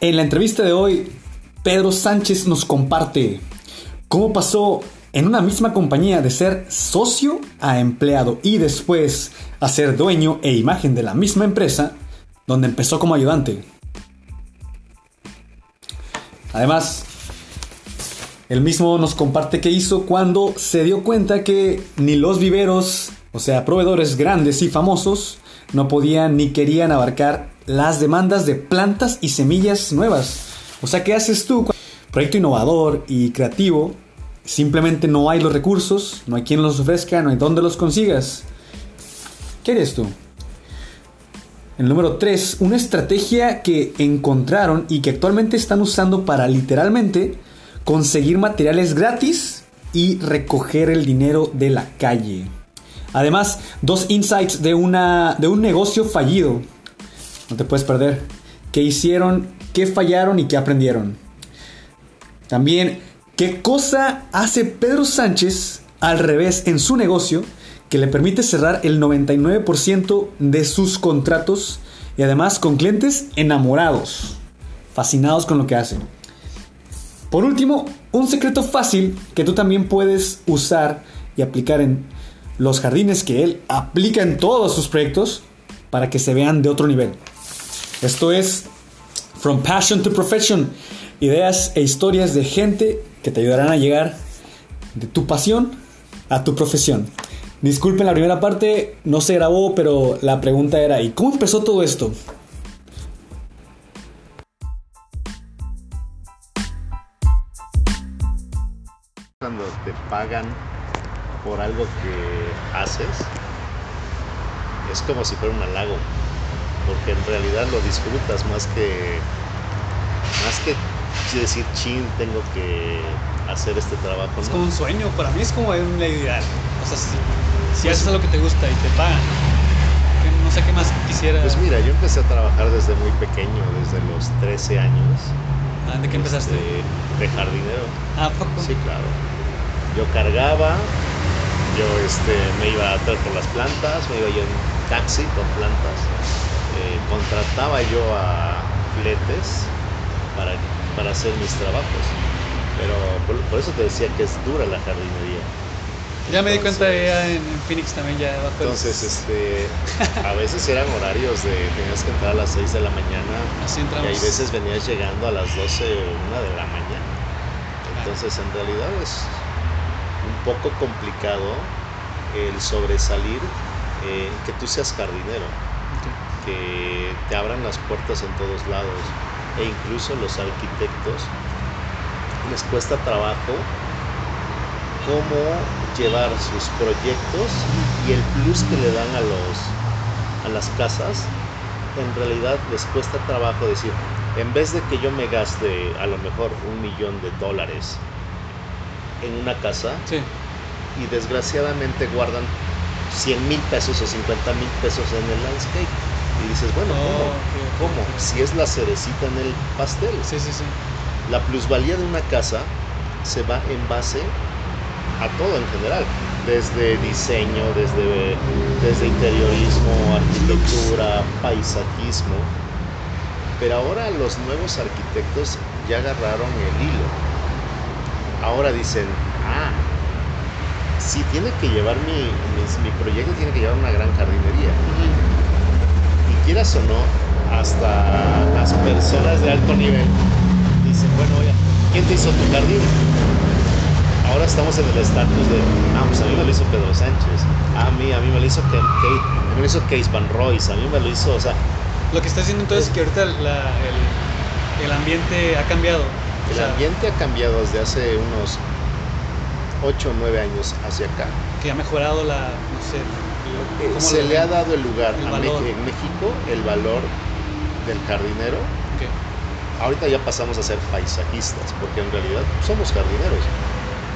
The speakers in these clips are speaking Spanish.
En la entrevista de hoy, Pedro Sánchez nos comparte cómo pasó en una misma compañía de ser socio a empleado y después a ser dueño e imagen de la misma empresa, donde empezó como ayudante. Además, él mismo nos comparte qué hizo cuando se dio cuenta que ni los viveros, o sea, proveedores grandes y famosos, no podían ni querían abarcar las demandas de plantas y semillas nuevas. O sea, ¿qué haces tú? Proyecto innovador y creativo, simplemente no hay los recursos, no hay quien los ofrezca, no hay dónde los consigas. ¿Qué eres tú? El número 3, una estrategia que encontraron y que actualmente están usando para literalmente conseguir materiales gratis y recoger el dinero de la calle. Además, dos insights de, una, de un negocio fallido. No te puedes perder. ¿Qué hicieron? ¿Qué fallaron y qué aprendieron? También, ¿qué cosa hace Pedro Sánchez al revés en su negocio que le permite cerrar el 99% de sus contratos y además con clientes enamorados, fascinados con lo que hacen? Por último, un secreto fácil que tú también puedes usar y aplicar en los jardines que él aplica en todos sus proyectos para que se vean de otro nivel. Esto es From Passion to Profession, ideas e historias de gente que te ayudarán a llegar de tu pasión a tu profesión. Disculpen la primera parte, no se grabó, pero la pregunta era, ¿y cómo empezó todo esto? Cuando te pagan por algo que haces, es como si fuera un halago, porque en realidad lo disfrutas más que, más que decir, chin, tengo que hacer este trabajo. Es como un sueño, para mí es como un ideal. O sea, si, si haces algo que te gusta y te pagan, no sé qué más quisiera. Pues mira, yo empecé a trabajar desde muy pequeño, desde los 13 años. Ah, ¿De qué empezaste? Este, de jardinero. Ah, poco. Sí, claro. Yo cargaba, yo este, me iba a traer por las plantas, me iba yo en taxi con plantas, contrataba yo a fletes para, para hacer mis trabajos. Pero por, por, eso te decía que es dura la jardinería. Ya me di cuenta ya en, en, Phoenix también ya bajo Entonces, este, a veces eran horarios de tenías que entrar a las 6 de la mañana Así y hay veces venías llegando a las 12 o 1 de la mañana. Entonces, en realidad es un poco complicado el sobresalir, eh, que tú seas jardinero. Que te abran las puertas en todos lados e incluso los arquitectos les cuesta trabajo cómo llevar sus proyectos y el plus que le dan a los a las casas en realidad les cuesta trabajo decir en vez de que yo me gaste a lo mejor un millón de dólares en una casa Sí. y desgraciadamente guardan 100 mil pesos o 50 mil pesos en el landscape y dices bueno ¿cómo? ¿Cómo? si es la cerecita en el pastel Sí, sí, sí. la plusvalía de una casa se va en base a todo en general, desde diseño, desde, desde interiorismo, arquitectura, paisajismo. Pero ahora los nuevos arquitectos ya agarraron el hilo. Ahora dicen, ah, si tiene que llevar mi, mi, mi proyecto, tiene que llevar una gran jardinería. Quieras o no, hasta las personas de alto nivel dicen, bueno, oye, ¿quién te hizo tu jardín? Ahora estamos en el estatus de, ah, pues a mí me lo hizo Pedro Sánchez, a mí, a mí me lo hizo Kate, a mí me lo hizo Case Van Royce, a mí me lo hizo, o sea, Lo que está haciendo entonces es que ahorita la- el, el ambiente ha cambiado. O el sea, ambiente ha cambiado desde hace unos 8 o 9 años hacia acá. Que ha mejorado la, no sé, Eh, Se le ha dado el lugar El a en México, el valor del jardinero. Ahorita ya pasamos a ser paisajistas, porque en realidad somos jardineros.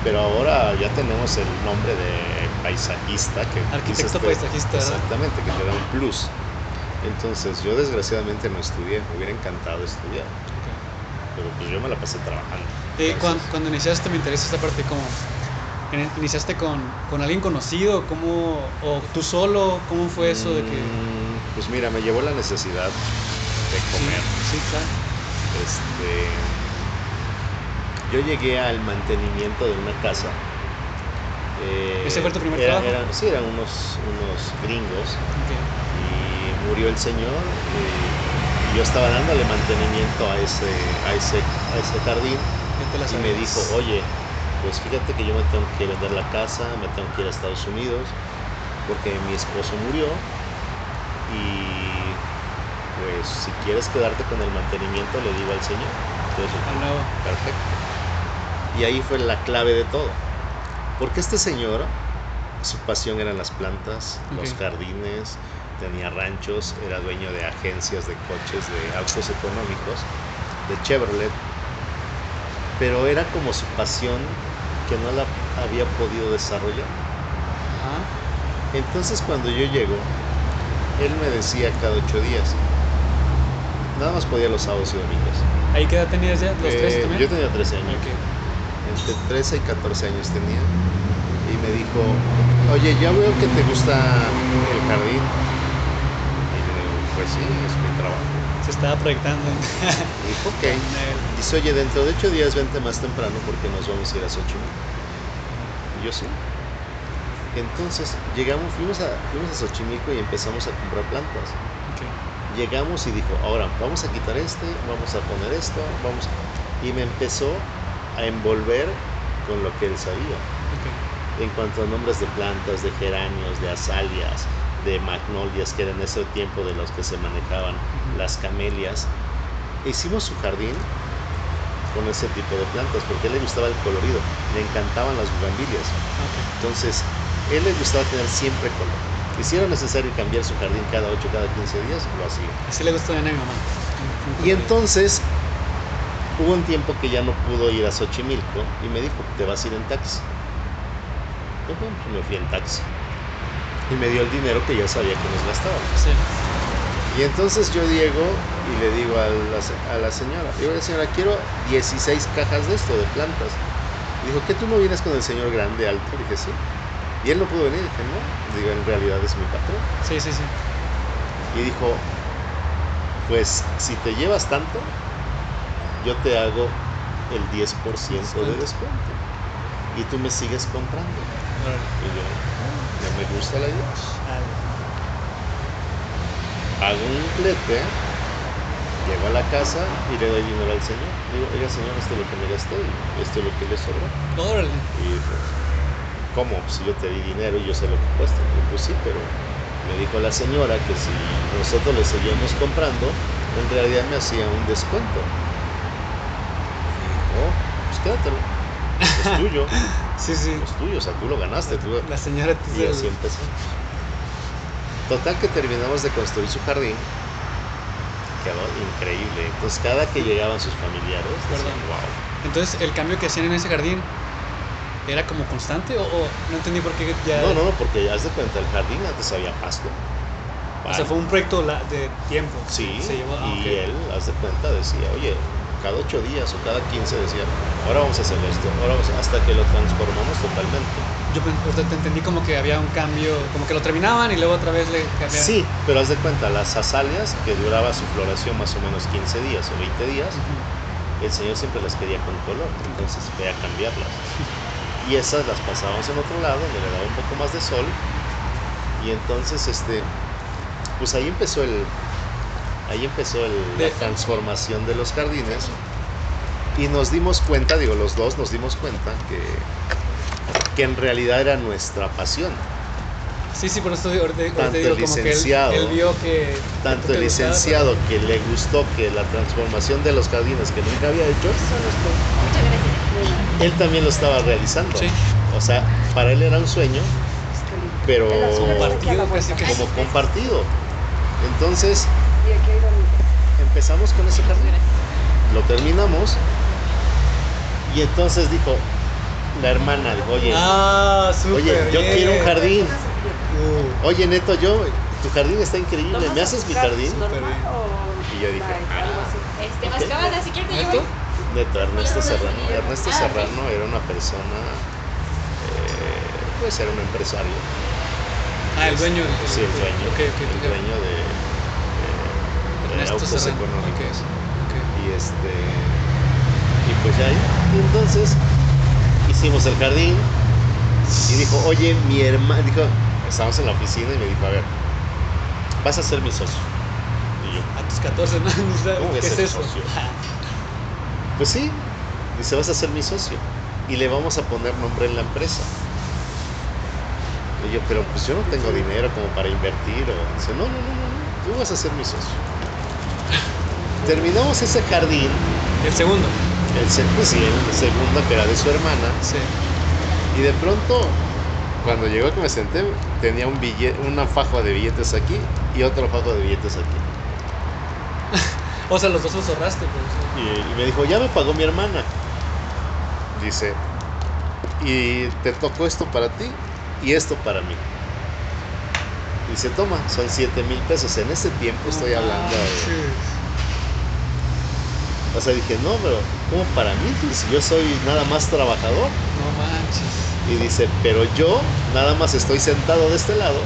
Pero ahora ya tenemos el nombre de paisajista que Arquitecto te- paisajista, ¿verdad? Exactamente, que te da un plus. Entonces, yo desgraciadamente no estudié, me hubiera encantado estudiar, pero pues yo me la pasé trabajando. Eh, cuando, cuando iniciaste me interesa esta parte, como iniciaste con, con alguien conocido, ¿cómo, o tú solo, ¿cómo fue eso de que... Mm, Pues mira, me llevó la necesidad de comer. Sí, sí, claro. este, yo llegué al mantenimiento de una casa. Eh, ¿Ese fue tu primer era- trabajo? sí, eran unos, unos gringos y murió el señor eh, y yo estaba dándole mantenimiento a ese, a ese, a ese jardín y me dijo, oye, pues fíjate que yo me tengo que vender la casa, me tengo que ir a Estados Unidos porque mi esposo murió y pues si quieres quedarte con el mantenimiento le digo al señor. Entonces, nuevo. Perfecto. Y ahí fue la clave de todo. Porque este señor, su pasión eran las plantas, los jardines, tenía ranchos, era dueño de agencias de coches, de autos económicos, de Chevrolet. Pero era como su pasión que no la había podido desarrollar. Ajá. Entonces cuando yo llego, él me decía cada ocho días, nada más podía los sábados y domingos. ¿Ahí qué edad tenías ya? ¿Los Eh, tres también? yo tenía 13 años. Ok. entre 13 y 14 años tenía, y me dijo, oye, ya veo que te gusta el jardín. Y yo le digo, pues sí, es mi trabajo. Se estaba proyectando. Dijo, el- Dice, oye, dentro de 8 días vente más temprano porque nos vamos a ir a Xochimilco. Y yo sí. Entonces, llegamos, fuimos a, fuimos a Xochimilco y empezamos a comprar plantas. Llegamos y dijo, ahora vamos a quitar este, vamos a poner esto, vamos. Y me empezó a envolver con lo que él sabía. Ok. en cuanto a nombres de plantas, de geranios, de azalias, de magnolias, que era en ese tiempo de los que se manejaban, las camelias. Hicimos su jardín con ese tipo de plantas, porque a él le gustaba el colorido, le encantaban las bugambilias. Ok. Entonces, a él le gustaba tener siempre color. Y si era necesario cambiar su jardín cada 8, cada 15 días, lo hacía. Así le gustó a mi mamá. Y entonces hubo un tiempo que ya no pudo ir a Xochimilco y me dijo, te vas a ir en taxi. Yo, bueno, pues me fui en taxi. Y me dio el dinero que ya sabía que nos gastaba. Sí. Y entonces yo llego y le digo a la, a la señora, digo, señora, quiero 16 cajas de esto, de plantas. Y dijo, ¿qué tú no vienes con el señor grande, alto? Y dije, sí. Y él no pudo venir. dije, no. Digo, en realidad es mi patrón. Sí, sí, sí. Y dijo, pues si te llevas tanto, yo te hago el 10% de Descuento. Y tú me sigues comprando. Y yo, "Ah, no me gusta la idea. Hago un flete, llego a la casa y le doy dinero al señor. Digo, oiga señor, esto es lo que me gasté y esto es lo que le sobró. Órale. Y dijo, ¿cómo? Si yo te di dinero y yo sé lo que cuesta. Y yo, pues sí, pero me dijo la señora que si nosotros le seguíamos comprando, en realidad me hacía un descuento. Y oh, pues quédatelo. Es tuyo, Sí, sí. es tuyo, o sea, tú lo ganaste. Tú... La señora te Y así empezamos. Total que terminamos de construir su jardín. Quedó increíble. Entonces cada que llegaban sus familiares, decían, wow. Entonces, el cambio que hacían en ese jardín era como constante o, o no entendí por qué ya. No, no, no, porque haz de cuenta, el jardín antes había pasto. O sea, fue un proyecto de tiempo. Sí, Se llevó, ah, y ok. él, haz de cuenta, decía, oye, cada ocho días o cada quince decía, ahora vamos a hacer esto, ahora vamos a-", hasta que lo transformamos totalmente. Yo sea, te entendí como que había un cambio, como que lo terminaban y luego otra vez le cambiaban. Sí, pero haz de cuenta, las azalias, que duraba su floración más o menos 15 días o 20 días, el señor siempre las quería con color, entonces fue a cambiarlas. Y esas las pasábamos en otro lado, donde le daba un poco más de sol. Y entonces, este, pues ahí empezó el, ahí empezó el- la transformación de los jardines. Y nos dimos cuenta, digo, los dos nos dimos cuenta que, que en realidad era nuestra pasión. Sí, sí, por eso digo, ahorita, ahorita Tanto digo el como que él, licenciado, él vio que. Tanto que el gustaba, licenciado que le gustó que la transformación de los jardines que nunca había hecho, él también lo estaba realizando. Sí. O sea, para él era un sueño, pero que. como compartido. Entonces Y aquí hay donde- empezamos con ese jardín, lo terminamos y entonces dijo la hermana, dijo, oye, Ah, oye, yo bien. quiero un jardín. Uh, Oye, Neto, yo, tu jardín está increíble, ¿Lo ¿me vas haces mi jardín? o Y yo dije, ah. algo así? Este, Ok. más cámara, si quieres te llevo ¿Neto? Ernesto Serrano. Ernesto Ah. Serrano era una persona, eh, pues era un empresario. Ah, el dueño. Sí, el dueño. El dueño de, Ernesto autos económicos. Y este. Y pues ya. Y entonces hicimos el jardín. Y dijo, oye, mi hermano. Dijo, estábamos en la oficina y me dijo, a ver, vas a ser mi socio. Y yo, A tus 14 años, ¿Cómo voy a ¿qué es eso? socio? pues sí. Dice, vas a ser mi socio. Y le vamos a poner nombre en la empresa. Y yo, pero pues yo no tengo dinero como para invertir. O... Dice, no, no, no, no, no, tú vas a ser mi socio. Terminamos ese jardín, El segundo. el, pues sí, el segundo que era de su hermana, Sí. y de pronto, cuando llegó que me senté, tenía un billete, una faja de billetes aquí y otro fajo de billetes aquí. O sea, los dos los ahorraste, pues. Y, y me dijo, ya me pagó mi hermana. Dice, y te tocó esto para ti y esto para mí. Dice, toma, son 7 mil pesos. En ese tiempo estoy hablando de... O sea, dije, no, pero ¿cómo para mí? Pues, si yo soy nada más trabajador. No manches. Y dice, pero yo nada más estoy sentado de este lado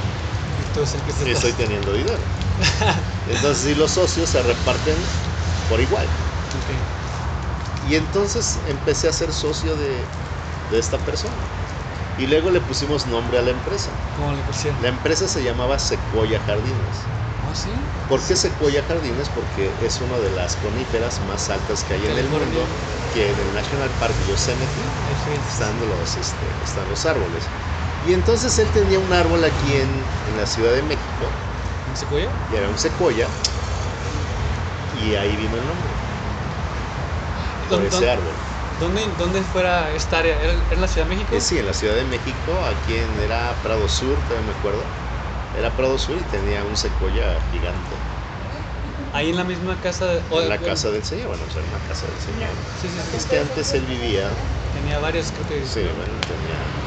Entonces, el que se y estoy teniendo dinero. Entonces, sí, los socios se reparten por igual. Y entonces empecé a ser socio de, de esta persona. Y luego le pusimos nombre a la empresa. ¿Cómo le pusieron? La empresa se llamaba Sequoia Jardines. ¿Oh, sí? ¿Por qué Sequoia Jardines? Porque es una de las coníferas más altas que hay en el mundo, que en el National Park Yosemite están los, este, están los árboles. Y entonces él tenía un árbol aquí en, en la Ciudad de México, ¿En Sequoia? y era un secuoya, y ahí vino el nombre, por ¿Dónde- ese árbol. ¿Dónde, ¿Dónde fuera esta área? ¿Era, en la Ciudad de México? Eh, sí, en la Ciudad de México, aquí en, era Prado Sur, todavía me acuerdo, era Prado Sur y tenía un secuoya gigante. Ahí en la misma casa. de- o- En la casa del señor, bueno, pues era una casa del señor. Sí, sí, sí. Es que antes él vivía, Tenía varios, creo que. sí, bueno, tenía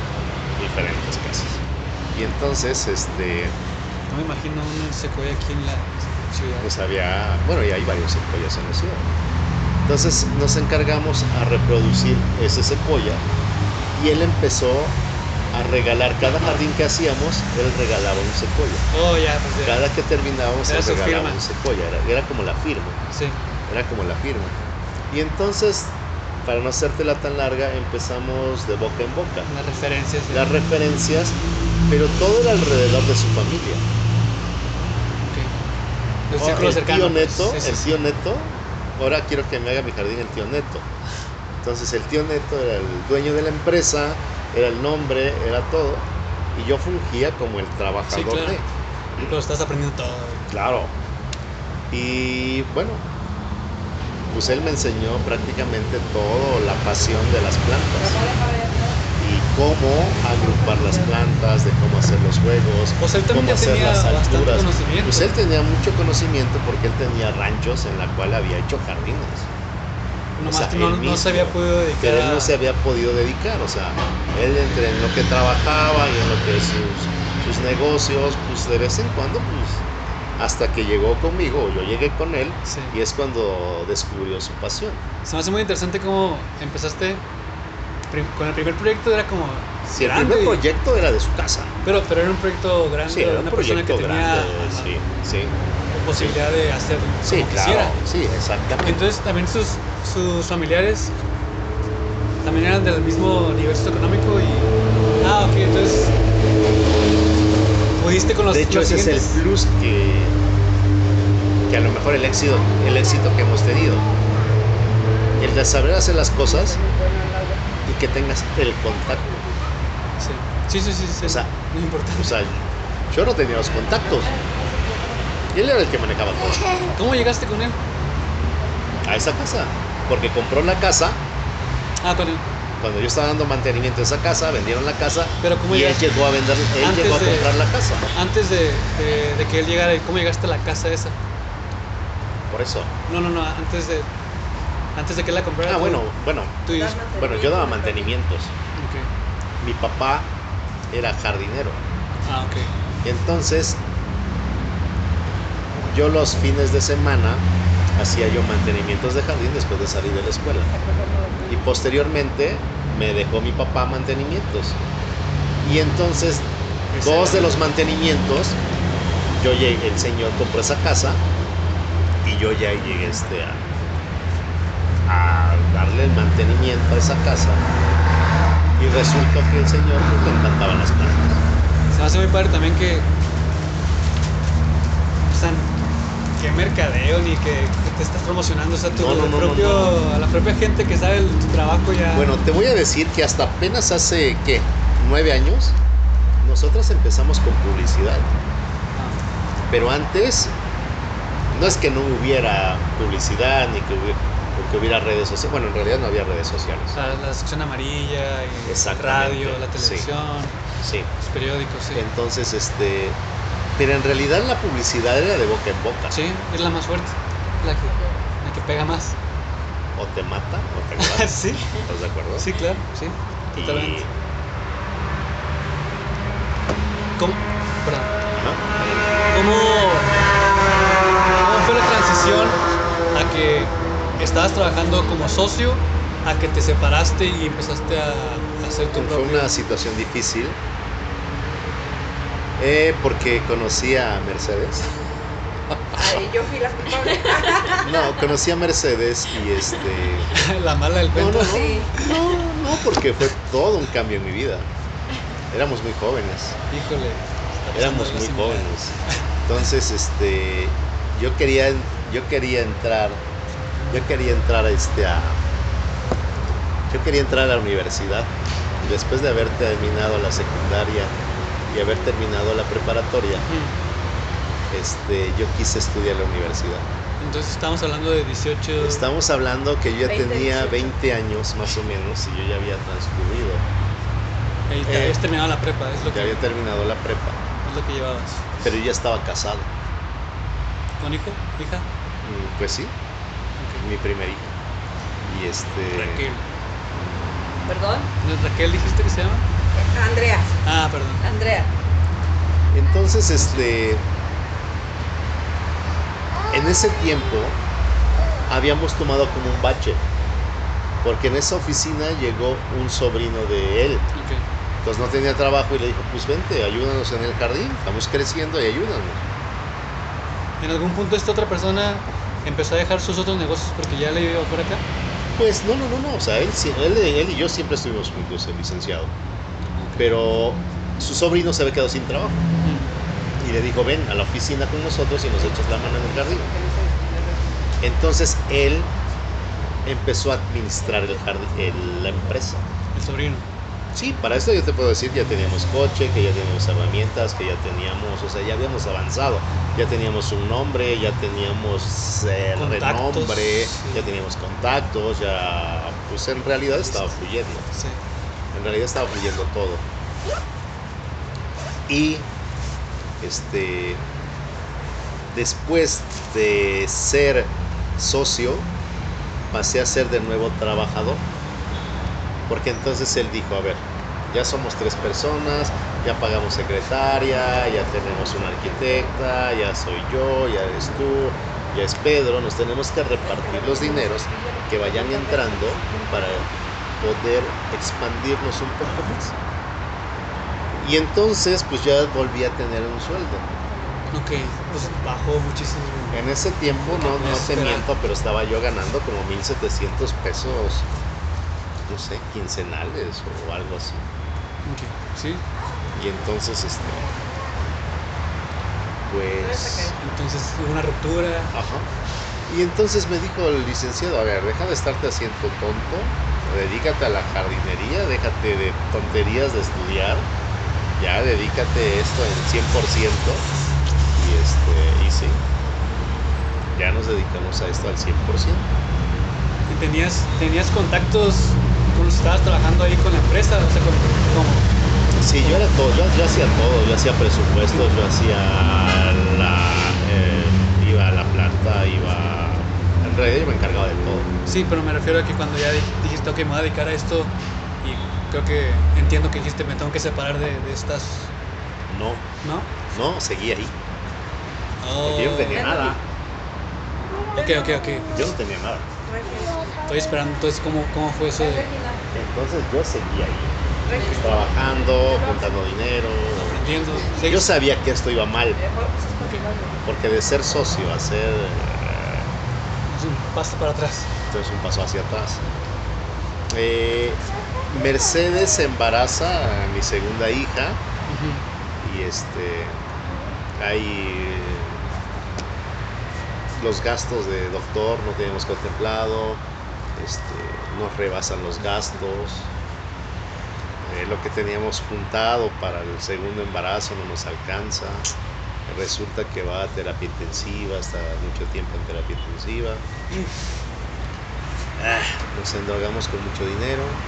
diferentes casas. Y entonces, este, No me imagino un Sequoia aquí en la ciudad. pues había, bueno, y hay varios secuoyas en la ciudad. Entonces nos encargamos a reproducir ese secuoya y él empezó a regalar, cada jardín que hacíamos, él regalaba un secuoya. Oh, ya, pues ya. Cada que terminábamos, él regalaba firma. un secuoya, era, era como la firma, Sí. era como la firma. Y entonces, para no hacértela tan larga, empezamos de boca en boca. Las referencias. Las referencias, pero todo era alrededor de su familia. ok. El Oh, círculo el cercano. tío pues, Neto, sí, sí, el sí. tío Neto, ahora quiero que me haga mi jardín el tío Neto. Entonces el tío Neto era el dueño de la empresa, era el nombre, era todo. Y yo fungía como el trabajador Sí, claro. de. Pero estás aprendiendo todo. Claro. Y bueno, pues él me enseñó prácticamente todo, la pasión de las plantas. Cómo agrupar las plantas, de cómo hacer los juegos, sea, él cómo hacer tenía las alturas. Pues él tenía mucho conocimiento porque él tenía ranchos en la cual había hecho jardines. Nomás o sea, no, él no mismo. se había podido dedicar. Pero él no se había podido dedicar, o sea, él entre en lo que trabajaba y en lo que sus, sus negocios, pues de vez en cuando, pues hasta que llegó conmigo, o yo llegué con él, Sí. y es cuando descubrió su pasión. Se me hace muy interesante cómo empezaste. Con el primer proyecto era como. El grande, primer proyecto era de su casa. Pero, pero era un proyecto grande. Sí, era un una persona que tenía grande, sí, sí. posibilidad de hacer Sí, como claro, quisiera. sí, exactamente. Entonces también sus, sus familiares también eran del mismo nivel socioeconómico y... Ah, ok, entonces pudiste con los, de hecho, los ese es el plus que, que a lo mejor el éxito, el éxito que hemos tenido. El de saber hacer las cosas que tengas el contacto. Sí, sí, sí, sí, sí, O sea, muy importante. O sea, yo no tenía los contactos. Y él era el que manejaba todo. ¿Cómo llegaste con él? A esa casa. Porque compró la casa. Ah, con él. Cuando yo estaba dando mantenimiento a esa casa, vendieron la casa. Pero ¿cómo y él llegaste? llegó a vender, él Antes llegó a de- comprar la casa. Antes de, de- de que él llegara, ¿cómo llegaste a la casa esa? Por eso. No, no, no, antes de... Antes de que la comprara. Ah, tú- bueno, bueno. tú y- Bueno, yo daba mantenimientos. ok. Mi papá era jardinero. Ah, ok. Entonces, yo los fines de semana hacía yo mantenimientos de jardín después de salir de la escuela. Y posteriormente me dejó mi papá mantenimientos. Y entonces, dos de los mantenimientos, yo llegué, el señor compró esa casa y yo ya llegué este, a, darle el mantenimiento a esa casa. Y resultó que el señor pues, le encantaban las plantas. Se me hace muy padre también que. O sea, que mercadeo ni que, que te estás promocionando. O sea, No, no, no, propio, a la propia gente que sabe el- tu trabajo ya. Bueno, te voy a decir que hasta apenas hace, ¿qué? Nueve años, nosotros empezamos con publicidad. Ah, Pero antes, no es que no hubiera publicidad ni que hubiera, que hubiera redes sociales. Bueno, en realidad no había redes sociales. o sea, la sección amarilla, Exactamente, radio, la televisión, Sí. los periódicos, sí. Entonces, este. Pero en realidad la publicidad era de boca en boca. Sí, es la más fuerte, la que, la que pega más. O te mata o te mata. sí, ¿Estás de acuerdo? sí, claro, sí, Y- totalmente. ¿Cómo? Perdón. ¿Cómo, ¿Cómo fue la transición a que estabas trabajando como socio a que te separaste y empezaste a, a hacer tu Fue propio? una situación difícil. eh, porque conocí a Mercedes. Ay, yo fui la culpable. No, conocí a Mercedes y este. la mala del No, cuento. no, no. Sí. No, no, porque fue todo un cambio en mi vida. Éramos muy jóvenes. Híjole. Éramos muy jóvenes. Entonces, este, yo quería, yo quería entrar, yo quería entrar a este a, yo quería entrar a la universidad. Y después de haber terminado la secundaria y haber terminado la preparatoria, Mm. este, yo quise estudiar la universidad. Entonces estamos hablando de 18. Estamos hablando que yo ya 20, tenía 18. 20 años más o menos y yo ya había transcurrido, Y te eh, habías terminado la prepa, es lo, ya que, había terminado la prepa, es lo que llevabas. pero yo ya estaba casado. ¿Con hijo? ¿Hija? Mm, Pues sí. Mi primer hijo. Y este. Raquel. Perdón. ¿No es Raquel dijiste que se llama? Andrea. Ah, perdón. Andrea. Entonces, este. En ese tiempo habíamos tomado como un bache. Porque en esa oficina llegó un sobrino de él. Ok. Entonces no tenía trabajo y le dijo, pues vente, ayúdanos en el jardín, estamos creciendo y ayúdanos. ¿En algún punto esta otra persona empezó a dejar sus otros negocios porque ya le iba por acá? Pues no, no, no, no, o sea, él, él, él y yo siempre estuvimos juntos, el licenciado. Pero su sobrino se había quedado sin trabajo Mm. y le dijo, ven a la oficina con nosotros y nos echas la mano en el jardín. Entonces él empezó a administrar el jardín, el- la empresa. El sobrino. Sí, para esto yo te puedo decir, ya teníamos coche, que ya teníamos herramientas, que ya teníamos, o sea, ya habíamos avanzado, ya teníamos un nombre, ya teníamos eh, renombre, sí. ya teníamos contactos, ya, pues en realidad estaba fluyendo, Sí. en realidad estaba fluyendo todo. Y, este, después de ser socio, pasé a ser de nuevo trabajador. Porque entonces él dijo, a ver, ya somos tres personas, ya pagamos secretaria, ya tenemos una arquitecta, ya soy yo, ya eres tú, ya es Pedro, nos tenemos que repartir los dineros que vayan entrando para poder expandirnos un poco más. Y entonces pues ya volví a tener un sueldo. Ok, pues bajó muchísimo. En ese tiempo, no, no te miento, pero estaba yo ganando como 1.700 pesos, no sé, quincenales o algo así. Sí. Y entonces, este, pues, Entonces hubo una ruptura. ajá. Y entonces me dijo el licenciado, a ver, deja de estarte haciendo tonto, dedícate a la jardinería, déjate de tonterías de estudiar, ya dedícate esto en 100%. Y este, y sí, ya nos dedicamos a esto al 100%. ¿Y ¿Tenías, ¿Tenías contactos estabas trabajando ahí con la empresa? O sea, como, Sí, yo era todo, yo, yo hacía todo, yo hacía presupuestos, yo hacía la, eh, iba a la planta, iba, en realidad yo me encargaba de todo. Sí, pero me refiero a que cuando ya di- dijiste, ok, me voy a dedicar a esto y creo que entiendo que dijiste, me tengo que separar de, de estas, No, ¿no? no, seguí ahí, Oh, porque yo no tenía nada, Ok, ok, ok. yo no tenía nada. Estoy esperando, entonces, ¿cómo, cómo fue eso de Entonces yo seguí ahí, trabajando, juntando dinero. aprendiendo? Yo sabía que esto iba mal, porque de ser socio a ser, eh, Es un paso para atrás. entonces un paso hacia atrás. Eh, Mercedes embaraza a mi segunda hija y este hay los gastos de doctor no teníamos contemplado este, nos rebasan los gastos eh, lo que teníamos juntado para el segundo embarazo no nos alcanza resulta que va a terapia intensiva está mucho tiempo en terapia intensiva Ah, nos endrogamos con mucho dinero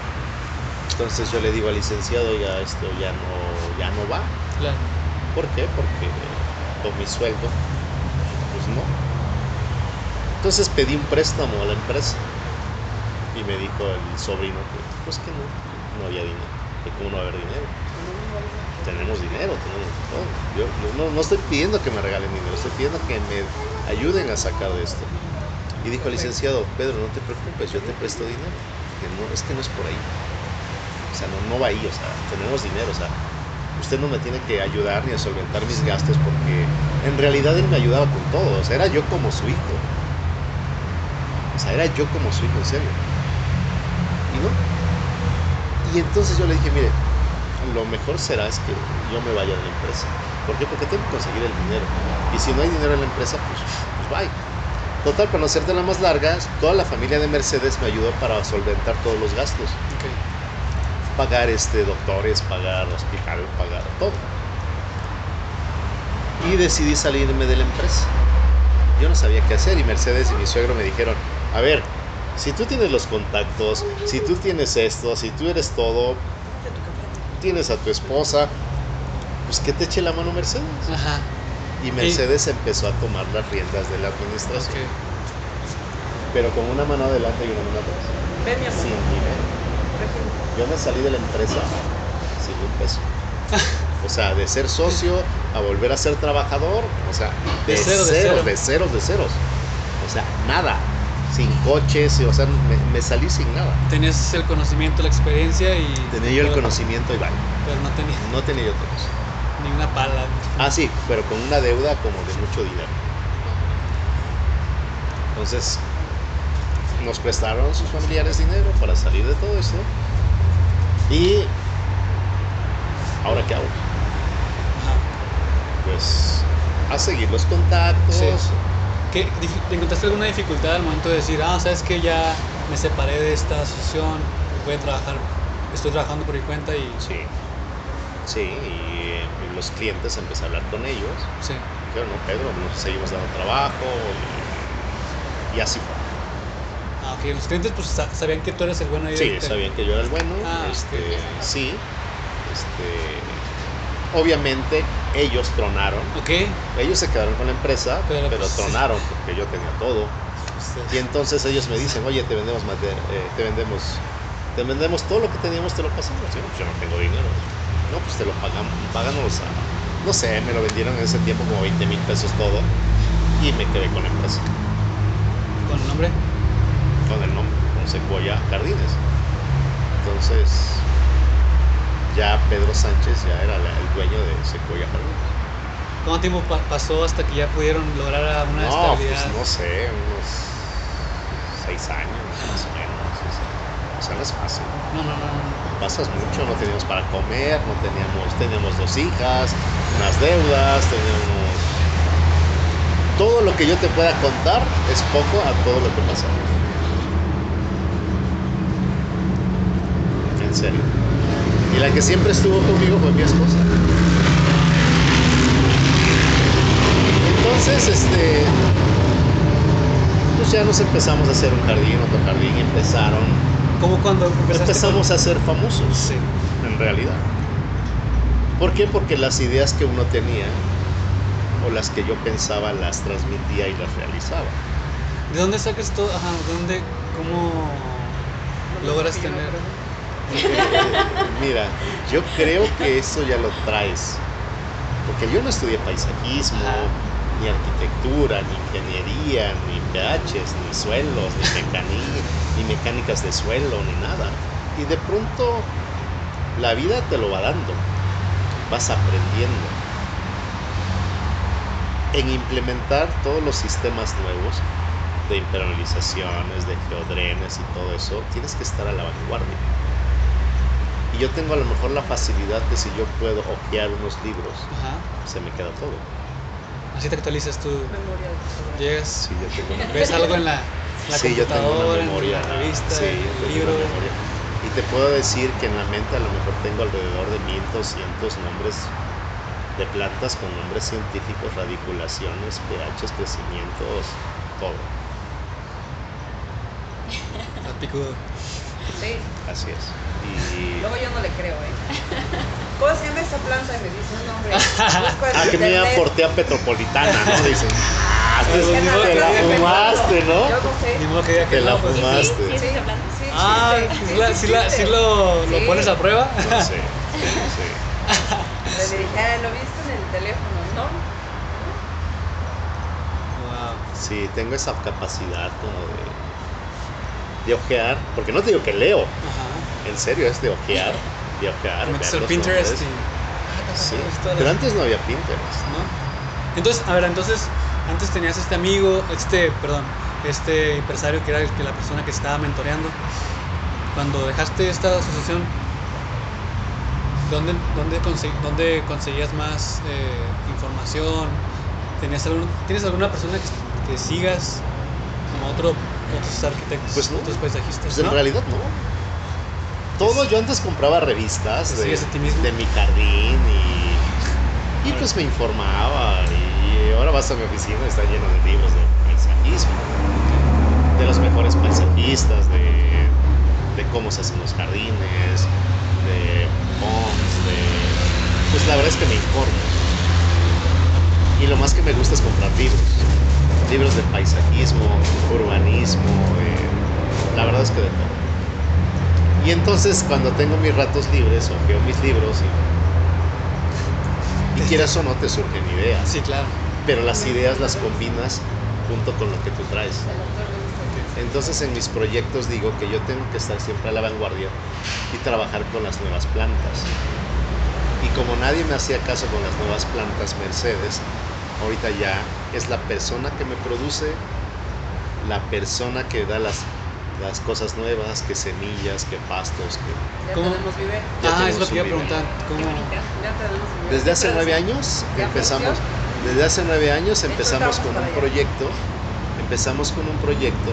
entonces yo le digo al licenciado oiga esto ya no ya no va Claro. ¿Por qué? Porque con mi sueldo, pues no. Entonces pedí un préstamo a la empresa y me dijo el sobrino que, pues que no, no había dinero. Que cómo no haber dinero. Tenemos dinero, tenemos todo. Yo, yo no, no estoy pidiendo que me regalen dinero, estoy pidiendo que me ayuden a sacar de esto. Y dijo el licenciado, Pedro, no te preocupes, yo te presto dinero. No, es que no es por ahí. O sea, no, no va ahí, o sea, tenemos dinero, o sea, usted no me tiene que ayudar ni a solventar mis gastos porque en realidad él me ayudaba con todo, o sea, era yo como su hijo. Era yo como su hijo, en serio. Y no. Y entonces yo le dije, mire, lo mejor será es que yo me vaya de la empresa. ¿Por qué? Porque tengo que conseguir el dinero. Y si no hay dinero en la empresa, pues, pues bye. Total, para no hacerte la más larga, toda la familia de Mercedes me ayudó para solventar todos los gastos pagar este doctores, pagar hospital, pagar todo. Y decidí salirme de la empresa. Yo no sabía qué hacer y Mercedes y mi suegro me dijeron, a ver, si tú tienes los contactos, si tú tienes esto, si tú eres todo, tienes a tu esposa, pues que te eche la mano Mercedes. Ajá. Y Mercedes empezó a tomar las riendas de la administración, pero con una mano adelante y una mano atrás. Ven, mi amor. Sin dinero. Yo me salí de la empresa sin un peso. O sea, de ser socio a volver a ser trabajador, o sea, de, De cero, de ceros, cero. de ceros, de ceros. O sea, nada. Sin coches, o sea, me, me salí sin nada. Tenías el conocimiento, la experiencia y. Tenía yo el conocimiento y vale. Pero no tenías No tenía yo otra cosa. ni una pala. Ah, sí, pero con una deuda como de mucho dinero. Entonces, nos prestaron sus familiares dinero para salir de todo esto. Y, ¿ahora qué hago? Ajá. Pues, a seguir los contactos. Sí. ¿Qué, dif- ¿Te encontraste alguna dificultad al momento de decir, ah, sabes que ya me separé de esta asociación, voy a trabajar, estoy trabajando por mi cuenta y. Sí, sí, y los clientes empecé a hablar con ellos. Sí. Dijeron, no, Pedro, nos seguimos dando trabajo. Y, y así fue. Ah, ok. Los clientes pues sa- sabían que tú eres el bueno ahí. Sí, sabían que yo era el bueno. Ah, este. Sí. Este, obviamente ellos tronaron. Ok. Ellos se quedaron con la empresa, Pero, pero, pues, tronaron porque yo tenía todo. Y entonces ellos me dicen, oye, te vendemos mate- eh, te vendemos, te vendemos todo lo que teníamos, te lo pasamos. Yo, pues, yo no tengo dinero. No, pues te lo pagamos, páganos a, no sé, me lo vendieron en ese tiempo como 20 mil pesos todo. Y me quedé con la empresa, ¿Con el nombre? con el nombre, con Sequoia Jardines. Entonces, ya Pedro Sánchez ya era la- el dueño de Sequoia Jardines. ¿Cuánto tiempo pa- pasó hasta que ya pudieron lograr una No, pues estabilidad? no sé, unos seis años más o menos. o sea, no es fácil. No, no, no, no. pasas mucho, no teníamos para comer, no teníamos, teníamos dos hijas, unas deudas, teníamos... Todo lo que yo te pueda contar es poco a todo lo que pasamos. En serio. Y la que siempre estuvo conmigo fue mi esposa. Entonces, este... Pues ya nos empezamos a hacer un jardín, otro jardín, y empezaron ¿Cómo cuando empezamos con- a ser famosos, Sí. en realidad. ¿Por qué? Porque las ideas que uno tenía o las que yo pensaba las transmitía y las realizaba. ¿De dónde sacas todo? Ajá, ¿de dónde? ¿Cómo logras tener? Mira, yo creo que eso ya lo traes. Porque yo no estudié paisajismo, ni arquitectura, ni ingeniería, ni PHs, ni suelos, ni, mecani- ni mecánicas de suelo, ni nada. Y de pronto la vida te lo va dando. Vas aprendiendo. En implementar todos los sistemas nuevos de impermeabilizaciones, de geodrenes y todo eso, tienes que estar a la vanguardia. Yo tengo a lo mejor la facilidad de si yo puedo ojear unos libros, Ajá. se me queda todo. Así te actualizas tú. Memoria. Llegas, Sí, yo tengo una ves algo en la, la sí, yo tengo una memoria. en la revista, sí, en yo tengo libro. una memoria. Y te puedo decir que en la mente a lo mejor tengo alrededor de 1200 nombres de plantas con nombres científicos, radiculaciones, pHs, crecimientos, todo. Está picudo. Sí. Así es. Y. Luego yo no le creo, ¿eh? ¿Cómo se llama esa planta? Y me dice un nombre. Ah, que me internet. aporté a Petropolitana, ¿no? Dicen. Ah, Pues, te, ni modo te que la fumaste, ¿no? Yo no sé. Ni modo que diga que Te la no, pues. fumaste. Sí, sí, sí. Sí, Ah, sí, sí, la- sí sí la- sí existe. lo, lo Sí. pones a prueba. No sé. Sí. Le dije, ah, ¿lo viste en el teléfono? No. Wow. Sí, tengo esa capacidad como de, de ojear, porque no te digo que leo, Ajá. en serio, es de ojear, de ojear. Ver los Pinterest y. Sí, Historias. pero antes no había Pinterest. ¿no? Entonces, a ver, entonces, antes tenías este amigo, este, perdón, este empresario que era el que la persona que estaba mentoreando. Cuando dejaste esta asociación, ¿dónde, dónde, dónde conseguías más eh, información? ¿Tenías algún, ¿Tienes alguna persona que, que sigas como otro, otros arquitectos, Pues no. otros paisajistas? Pues en ¿no? realidad no. Todo, yo antes compraba revistas de mi jardín y, y pues me informaba y ahora vas a mi oficina y está lleno de libros de paisajismo, de los mejores paisajistas, de, de cómo se hacen los jardines, de ponds, de... Pues la verdad es que me informo. Y lo más que me gusta es comprar libros. Libros de paisajismo, urbanismo, eh, la verdad es que de todo. Y entonces cuando tengo mis ratos libres o veo mis libros y, y quieras o no te surgen ideas, Sí, claro. pero las ideas las combinas junto con lo que tú traes. Entonces en mis proyectos digo que yo tengo que estar siempre a la vanguardia y trabajar con las nuevas plantas. Y como nadie me hacía caso con las nuevas plantas Mercedes, ahorita ya es la persona que me produce, la persona que da las, las cosas nuevas, que semillas, que pastos, que... Ya ¿Cómo? vivir. Ya ah, es tenemos lo que iba a preguntar. ¿Cómo? Qué bonito. Ya tenemos vivir. Desde hace nueve años ¿Ya empezamos, desde hace nueve años empezamos con un proyecto, empezamos con un proyecto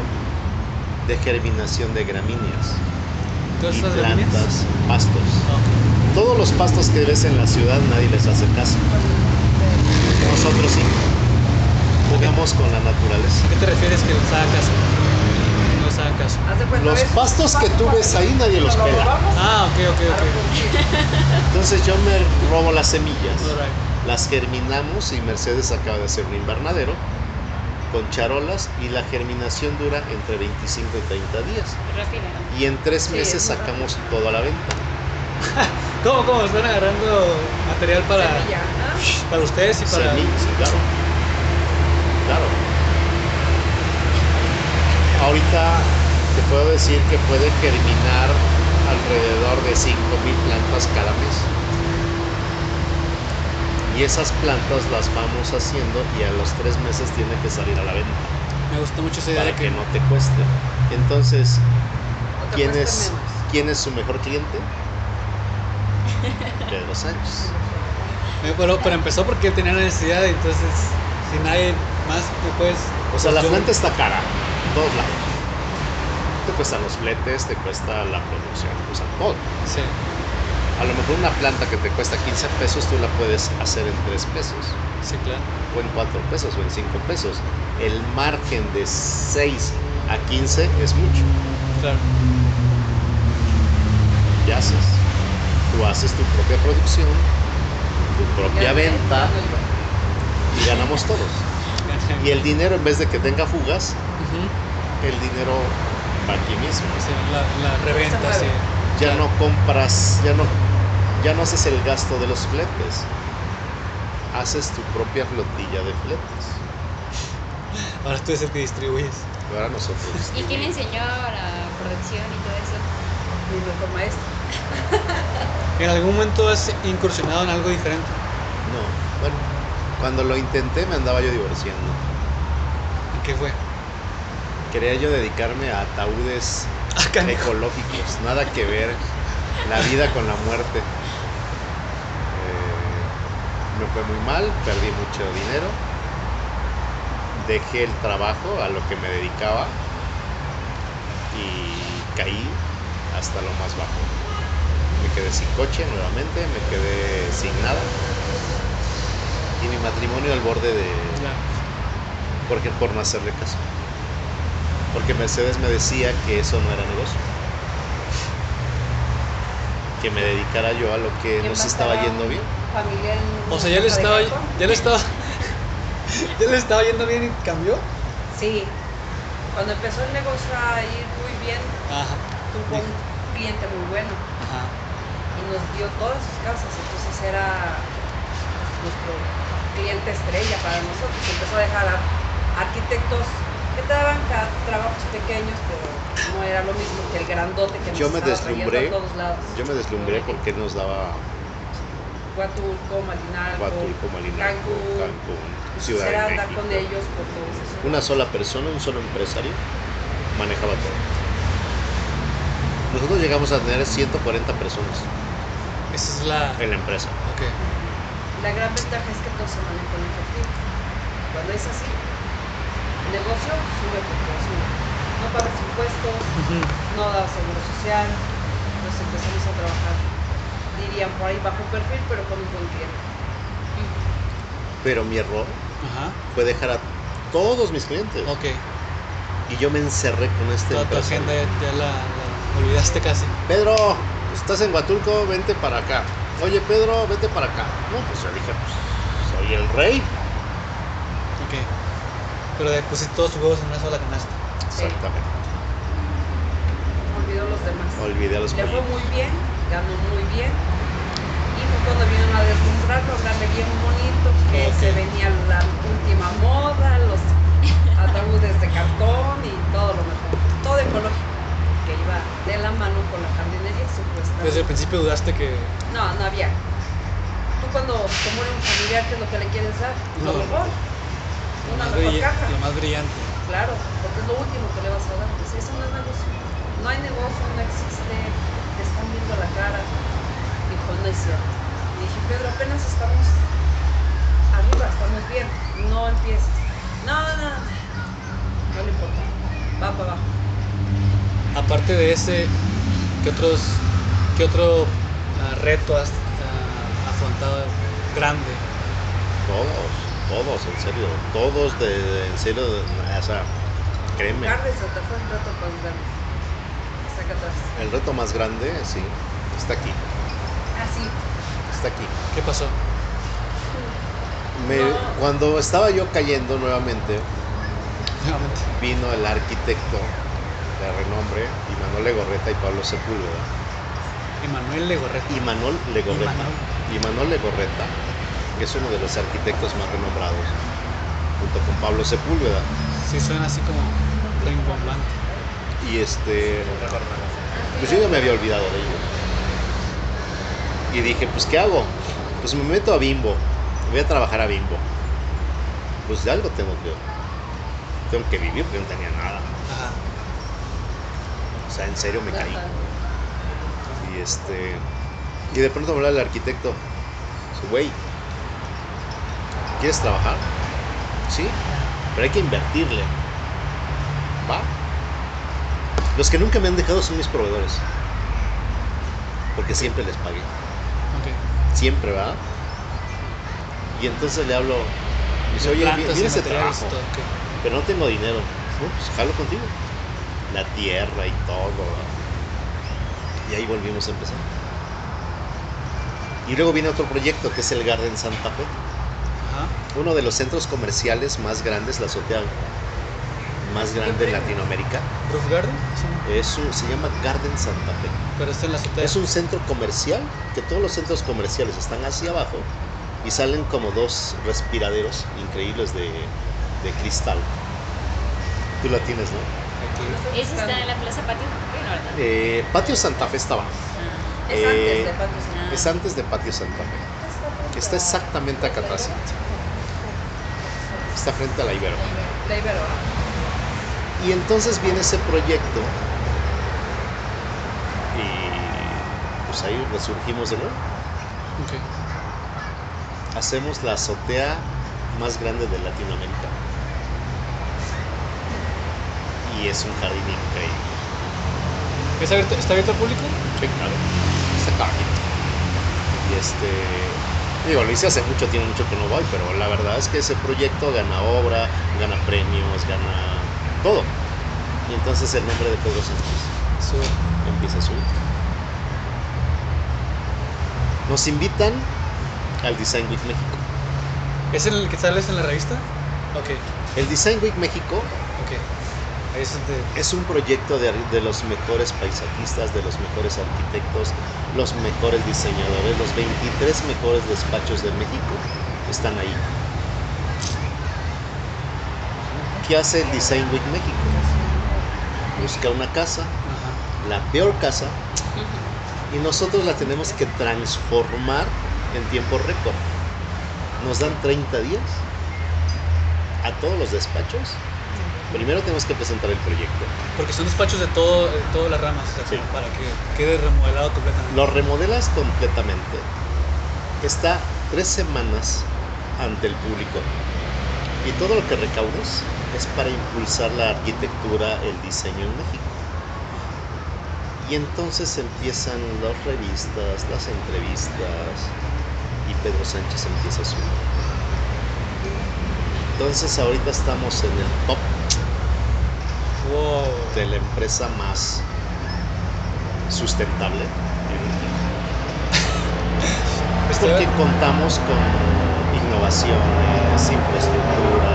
de germinación de gramíneas ¿Todas y plantas, pastos. Todos los pastos que ves en la ciudad nadie les hace caso. Nosotros sí. Jugamos con la naturaleza. ¿A qué te refieres que les haga caso? Haga caso. Los pastos que tú ves ahí nadie los Nos lo pela. Ah, ok, ok, ok. Entonces yo me robo las semillas, las germinamos y Mercedes acaba de hacer un invernadero con charolas y la germinación dura entre 25 y 30 días. Y en tres meses sacamos todo a la venta. ¿Cómo, cómo? Están agarrando material para, Semilla. Para ustedes y para... Semillas, sí, claro. Claro. Ahorita te puedo decir que puede germinar alrededor de 5.000 plantas cada mes. Y esas plantas las vamos haciendo y a los tres meses tiene que salir a la venta Me gusta mucho esa idea para de que que... no te cueste. Entonces, ¿quién es. ¿quién es su mejor cliente? Pedro Sánchez. Pero, pero empezó porque tenía la necesidad entonces si nadie más tú puedes... O sea, la yo- planta está cara, en todos lados. Te cuestan los fletes, te cuesta la producción, o sea, todo. Sí, A lo mejor una planta que te cuesta 15 pesos, tú la puedes hacer en 3 pesos, sí, claro. o en 4 pesos, o en 5 pesos. El margen de 6 a 15 es mucho. Claro. ¿Qué haces? Tú haces tu propia producción, tu propia venta, y ganamos todos. Y el dinero, en vez de que tenga fugas, el dinero va aquí mismo. Sí, la, la reventa, sí. ya no compras, ya no, ya no haces el gasto de los fletes. Haces tu propia flotilla de fletes. Ahora tú eres el que distribuyes. Ahora nosotros. ¿Y quién enseñó la producción y todo eso? Mi mejor maestro. ¿En algún momento has incursionado en algo diferente? No, bueno, cuando lo intenté me andaba yo divorciando. ¿Y qué fue? Quería yo dedicarme a ataúdes ah, ecológicos, nada que ver la vida con la muerte. Eh, me fue muy mal, perdí mucho dinero, dejé el trabajo a lo que me dedicaba y caí hasta lo más bajo me quedé sin coche nuevamente, me quedé sin nada. Y mi matrimonio al borde de... Porque por no hacerle caso. Porque Mercedes me decía que eso no era negocio. Que me dedicara yo a lo que no se estaba yendo bien. o sea, ya le estaba, ya le estaba, ya estaba yendo bien y cambió. Sí. Cuando empezó el negocio a ir muy bien, tuvo un cliente muy bueno nos dio todas sus casas, entonces era nuestro cliente estrella para nosotros. Empezó a dejar a arquitectos que te daban trabajos pequeños, pero no era lo mismo que el grandote que nos yo me deslumbré, a todos lados. Yo me deslumbré porque nos daba Guatulco, Malinalco, Cancún, Ciudad de México. con ellos por todos esos. Una sola persona, un solo empresario manejaba todo. Nosotros llegamos a tener 140 personas. Esa es la... En la empresa. Okay. La gran ventaja es que todo se maneja en efectivo. Cuando es así, el negocio sube porque sube. No pagas impuestos, no das seguro social, nos empezamos a trabajar. Dirían por ahí bajo perfil, pero con un buen cliente. Pero mi error fue dejar a todos mis clientes. Ok. Y yo me encerré con este. Toda tu agenda ya la olvidaste casi. Pedro, estás en Huatulco, vente para acá. Oye, Pedro, vente para acá. No, pues yo dije, pues, soy el rey. Ok. Pero de, pusiste todos tus huevos en una sola canasta. Exactamente. Olvidó los demás. Olvidé a los Le fue muy bien, ganó muy bien. Y fue cuando vinieron a deslumbrarlo, hablarle bien bonito, que se venía la última moda, los ataúdes de cartón y todo lo mejor. Todo ecológico que iba de la mano con la jardinería, supuestamente. Desde el principio dudaste que... No, no había. Tú cuando te muere un familiar, ¿qué es lo que le quieres dar? No, lo mejor. Lo una mejor caja. Lo más brillante. Claro, porque es lo último que le vas a dar. Pues eso no es negocio. No hay negocio, no existe. Te están viendo la cara. Dijo, no es cierto. Y dije, Pedro, apenas estamos arriba, estamos bien. No empieces. No, no, no. No le importa. Va para abajo. Aparte de ese, ¿qué, otros, qué otro ah, reto has ah, afrontado grande? Todos, todos, en serio, todos de, en serio, de, o sea, créeme. Carles, ¿te fue el reto más grande? El reto más grande, sí, está aquí. Ah, sí. Está aquí. ¿Qué pasó? Cuando estaba yo cayendo nuevamente, vino el arquitecto de renombre, Imanol Legorreta y Pablo Sepúlveda. Imanuel Legorreta. Imanol Legorreta. Imanol Legorreta, que es uno de los arquitectos más renombrados, junto con Pablo Sepúlveda. Sí, suena así como rimbombante. Y este... Pues yo ya me había olvidado de ello. Y dije, pues ¿qué hago? Pues me meto a Bimbo. Voy a trabajar a Bimbo. Pues de algo tengo que... Tengo que vivir, porque no tenía nada o sea, en serio me caí. Y este. Y de pronto me habla el arquitecto. Güey, ¿quieres trabajar? Sí, pero hay que invertirle. ¿Va? Los que nunca me han dejado son mis proveedores. Porque siempre les pagué. Okay. Siempre, ¿verdad? Y entonces le hablo. Dice, oye, mira ese trabajo. Pero no tengo dinero. Pues jalo contigo la tierra y todo. Y ahí volvimos a empezar. Y luego viene otro proyecto que es el Garden Santa Fe. Ajá. Uno de los centros comerciales más grandes, la azotea más grande de Latinoamérica. ¿Roof Garden? Sí. Es un, se llama Garden Santa Fe. Pero la azotea. Es un centro comercial, que todos los centros comerciales están hacia abajo y salen como dos respiraderos increíbles de, de cristal. Tú la tienes, ¿no? aquí. ¿Ese está en la Plaza Patio Eh, Patio Santa Fe estaba. Ah. Es, antes eh, de Patio Santa Fe. es antes de Patio Santa Fe. Está exactamente acá atrás. Está frente a la Ibero. La Ibero. Y entonces viene ese proyecto y pues ahí resurgimos de nuevo. Okay. Hacemos la azotea más grande de Latinoamérica. Y es un jardín increíble. ¿Es abierto- ¿Está abierto al público? Sí, claro. Exactamente. Y este. Digo, lo hice hace mucho, tiene mucho que no voy, pero la verdad es que ese proyecto gana obra, gana premios, gana todo. Y entonces el nombre de Pedro Sánchez Su- empieza a subir. Nos invitan al Design Week México. ¿Es el que sales en la revista? Ok, El Design Week México es un proyecto de, de los mejores paisajistas, de los mejores arquitectos, los mejores diseñadores, los 23 mejores despachos de México están ahí. ¿Qué hace el Design Week México? Busca una casa, la peor casa, y nosotros la tenemos que transformar en tiempo récord. Nos dan 30 días a todos los despachos. Primero tenemos que presentar el proyecto. Porque son despachos de, todo, de todas las ramas, o sea, Sí. como para que quede remodelado completamente. Lo remodelas completamente. Está tres semanas ante el público. Y todo lo que recaudes es para impulsar la arquitectura, el diseño en México. Y entonces empiezan las revistas, las entrevistas, y Pedro Sánchez empieza a subir. Entonces ahorita estamos en el top Wow. de la empresa más sustentable en México. Porque contamos con innovaciones, infraestructura.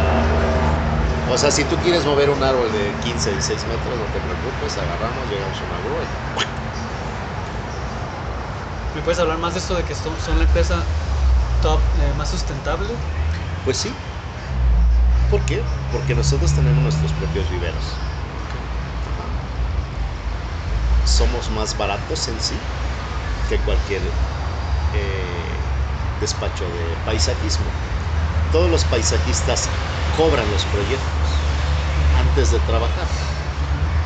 O sea, si tú quieres mover un árbol de 15, 16 metros, no te preocupes, agarramos, llegamos a una grúa y ¿Me puedes hablar más de esto de que son, son la empresa top eh, más sustentable? Pues sí. ¿Por qué? Porque nosotros tenemos nuestros propios viveros. Somos más baratos en sí que cualquier eh, despacho de paisajismo. Todos los paisajistas cobran los proyectos antes de trabajar.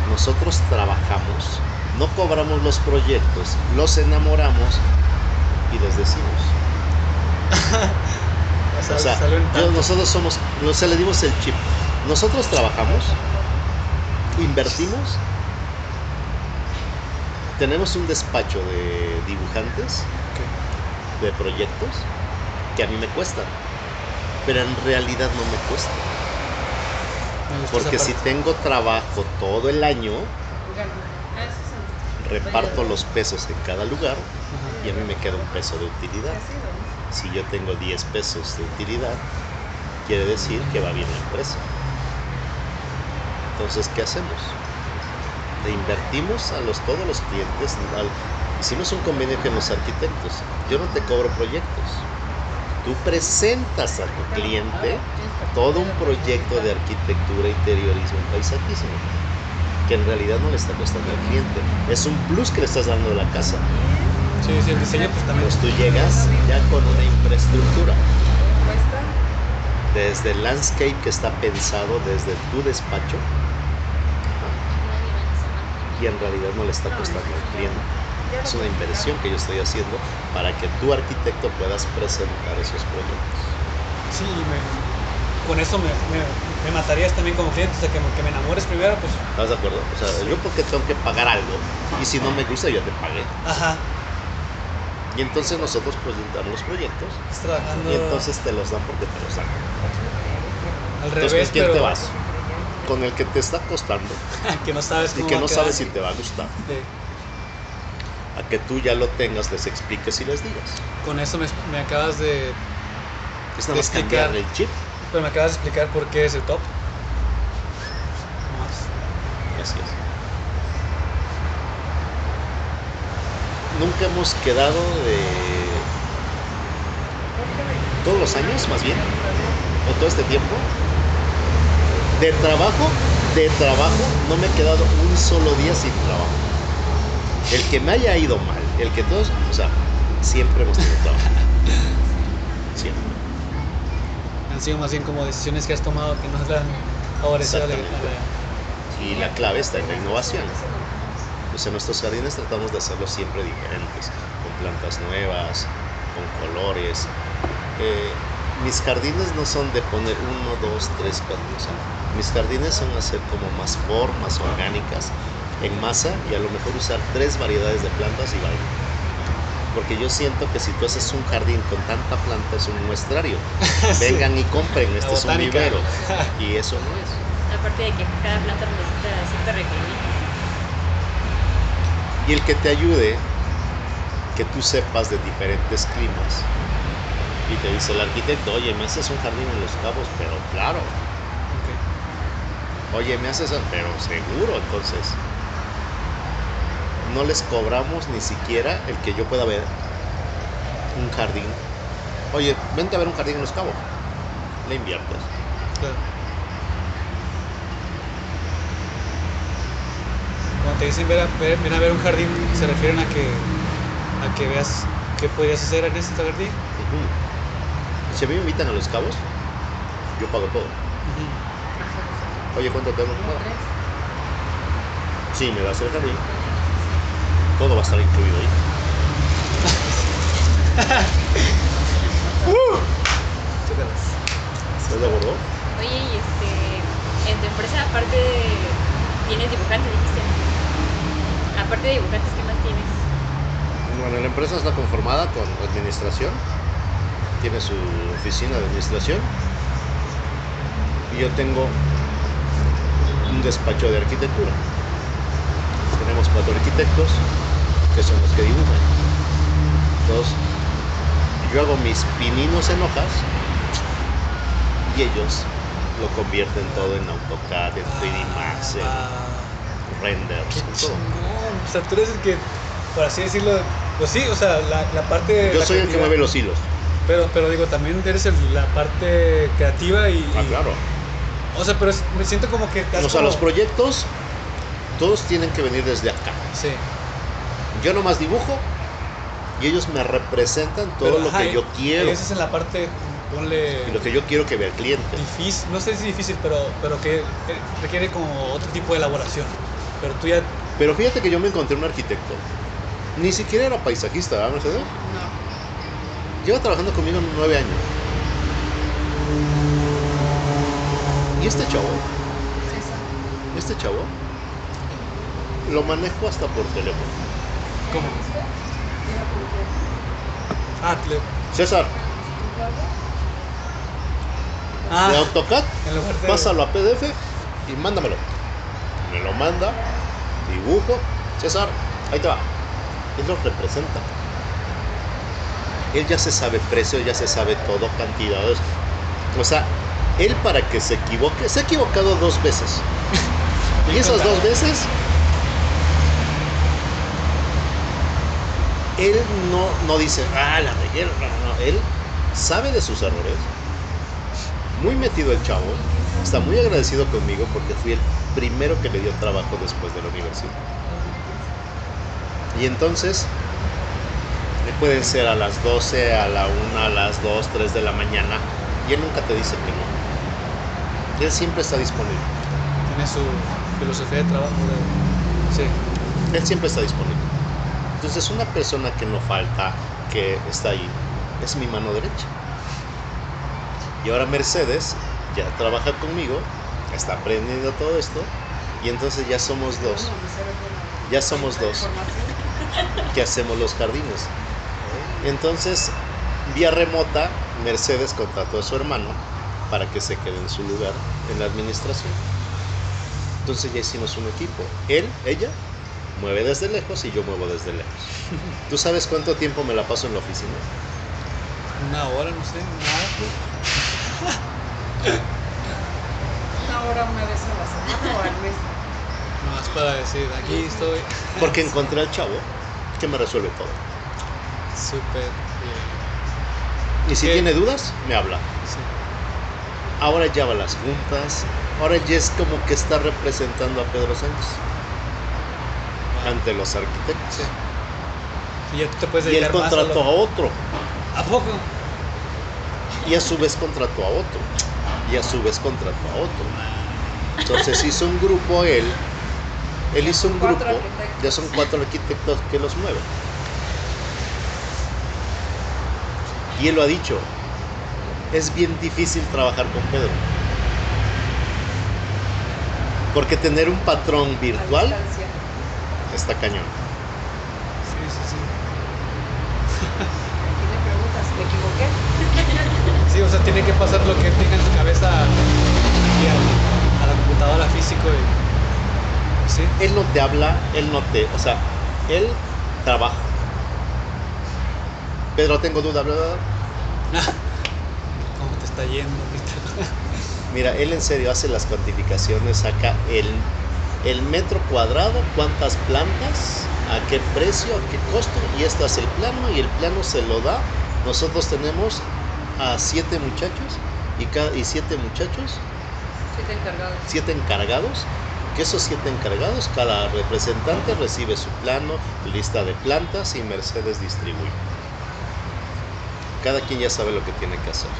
Nosotros trabajamos, no cobramos los proyectos, los enamoramos y les decimos. O sea, yo- nosotros somos, o sea, le dimos el chip. Nosotros trabajamos, invertimos, tenemos un despacho de dibujantes, de proyectos, que a mí me cuestan, pero en realidad no me cuesta. Me Porque si tengo trabajo todo el año. Ah, reparto los pesos en cada lugar y a mí me queda un peso de utilidad. Si yo tengo 10 pesos de utilidad, quiere decir que va bien la empresa. Entonces, ¿qué hacemos? Le invertimos a los, todos los clientes. al- hicimos un convenio con los arquitectos. Yo no te cobro proyectos. Tú presentas a tu cliente todo un proyecto de arquitectura, interiorismo y paisajismo, que en realidad no le está costando al cliente. Es un plus que le estás dando a la casa. Sí, sí, el diseño pues también. Pues tú llegas ya con una infraestructura. Cuesta. desde el landscape que está pensado desde tu despacho y en realidad no le está costando al cliente. Es una inversión que yo estoy haciendo para que tu arquitecto puedas presentar esos proyectos. Sí, me- con eso me, me- me matarías también como cliente, o sea, que, me- que me enamores primero, pues, ¿Estás de acuerdo? O sea, yo porque tengo que pagar algo y si no me gusta yo te pagué. ajá, Y entonces nosotros presentamos los proyectos trabajando y entonces te los dan porque te los dan. al Entonces, revés, ¿con quién pero te vas? Con el que te está costando que no sabes y cómo que va no a quedar. sabes si te va a gustar. Sí, A que tú ya lo tengas, les expliques y les digas. con eso me, me acabas de, Es nada más explicar. cambiar el chip. pero me acabas de explicar por qué es el top. Más. Así es. Nunca hemos quedado de. Todos los años, más bien, o todo este tiempo, de trabajo, de trabajo, no me he quedado un solo día sin trabajo. El que me haya ido mal, el que todos, o sea, siempre hemos tenido trabajo. Siempre. Han sido más bien como decisiones que has tomado que no le han favorecido a la-. Y la clave está en la innovación. Pues en nuestros jardines tratamos de hacerlos siempre diferentes, con plantas nuevas, con colores. Eh, mis jardines no son de poner uno, dos, tres, cuatro. o sea, mis jardines son hacer como más formas orgánicas en masa y a lo mejor usar tres variedades de plantas y vaina. Porque yo siento que si tú haces un jardín con tanta planta es un muestrario. Sí. Vengan y compren, este es un vivero. Y eso no es. Aparte de que cada planta necesita cierto requerimiento. Y el que te ayude, que tú sepas de diferentes climas. Y te dice el arquitecto, oye, me haces un jardín en los cabos, pero claro. Oye, me haces, pero seguro, entonces. No les cobramos ni siquiera el que yo pueda ver un jardín. Oye, vente a ver un jardín en los cabos. Le inviertes. Claro. Cuando te dicen ver a, ver- ven a ver un jardín, se refieren a que, a que veas qué podrías hacer en este jardín. Si a mí me invitan a los cabos, yo pago todo. Oye, ¿cuánto tengo? Sí, me das el jardín. Todo va a estar incluido ahí. ¿Estás de acuerdo? Oye, y este, en tu empresa aparte de, tienes dibujantes, dijiste. Aparte de dibujantes, ¿qué más tienes? Bueno, la empresa está conformada con administración, tiene su oficina de administración y yo tengo un despacho de arquitectura. Tenemos cuatro arquitectos que son los que dibujan. Entonces, yo hago mis pininos en hojas y ellos lo convierten todo en AutoCAD, en 3D Max, en Ah, renders, qué en todo. O sea, tú eres el que, por así decirlo, pues sí, o sea, la, la parte. Yo la soy el que mueve los hilos. Pero, pero digo, también eres el- la parte creativa y. Ah, y- claro. O sea, pero es- me siento como que. O sea, como- los proyectos, todos tienen que venir desde acá. Sí. Yo nomás dibujo y ellos me representan todo Pero, lo ajá, que yo quiero y Esa es en la parte, ponle. y lo que yo quiero que vea el cliente. difícil, no sé si difícil, pero, pero que eh, requiere como otro tipo de elaboración. Pero tú ya. Pero fíjate que yo me encontré un arquitecto. Ni siquiera era paisajista, ¿verdad, Mercedes? No. Lleva trabajando conmigo nueve años. Y este chavo, César. este chavo, lo manejo hasta por teléfono. ¿Cómo? Ah, le- César, ah de AutoCAD, en lugar de. pásalo a PDF y mándamelo. Me lo manda, dibujo, César, ahí te va. Él lo representa. Él ya se sabe precio, ya se sabe todo, cantidades. O sea, él para que se equivoque, se ha equivocado dos veces. Y esas dos veces, él no, no dice, ah, la regué, no, no, él sabe de sus errores, muy metido el chavo, está muy agradecido conmigo porque fui el primero que le dio trabajo después de la universidad. Y entonces, le pueden ser a las 12, a la 1, a las 2, 3 de la mañana, y él nunca te dice que no. Él siempre está disponible. Tiene su filosofía de trabajo. de- sí. Él siempre está disponible. Entonces, una persona que no falta, que está ahí, es mi mano derecha. Y ahora Mercedes ya trabaja conmigo, está aprendiendo todo esto, y entonces ya somos dos Ya somos dos. que hacemos los jardines. Entonces, vía remota, Mercedes contrató a su hermano para que se quede en su lugar en la administración. Entonces ya hicimos un equipo. Él, ella, mueve desde lejos y yo muevo desde lejos. ¿Tú sabes cuánto tiempo me la paso en la oficina? Una hora, no sé, nada. Una hora, una vez a la semana o al mes. Nomás para decir, aquí estoy. Porque encontré al chavo que me resuelve todo. Súper bien. Y si ¿Qué? tiene dudas, me habla. Sí. Ahora ya va a las juntas. Ahora ya es como que está representando a Pedro Sánchez ante los arquitectos. sí. Y ya tú te puedes Y él a contrató a otro. ¿A poco? Y a su vez contrató a otro. Y a su vez contrató a otro. Entonces hizo un grupo él, él hizo un grupo, ya son cuatro arquitectos que los mueven. Y él lo ha dicho, es bien difícil trabajar con Pedro. Porque tener un patrón virtual está cañón. Sí, sí, sí. Aquí me preguntas, ¿me equivoqué? Sí, o sea, tiene que pasar lo que él tenga en su cabeza aquí a, a la computadora físico y. Sí. Él no te habla, él no te, o sea, él trabaja. Pedro, tengo duda, bla, bla, bla. ¿Cómo te está yendo ahorita? Mira, él en serio hace las cuantificaciones, saca el, el metro cuadrado, cuántas plantas, a qué precio, a qué costo, y este es el plano, y el plano se lo da. Nosotros tenemos a siete muchachos, y, cada, y siete muchachos, Siete encargados. siete encargados, que esos siete encargados, cada representante recibe su plano, lista de plantas, y Mercedes distribuye. Cada quien ya sabe lo que tiene que hacer.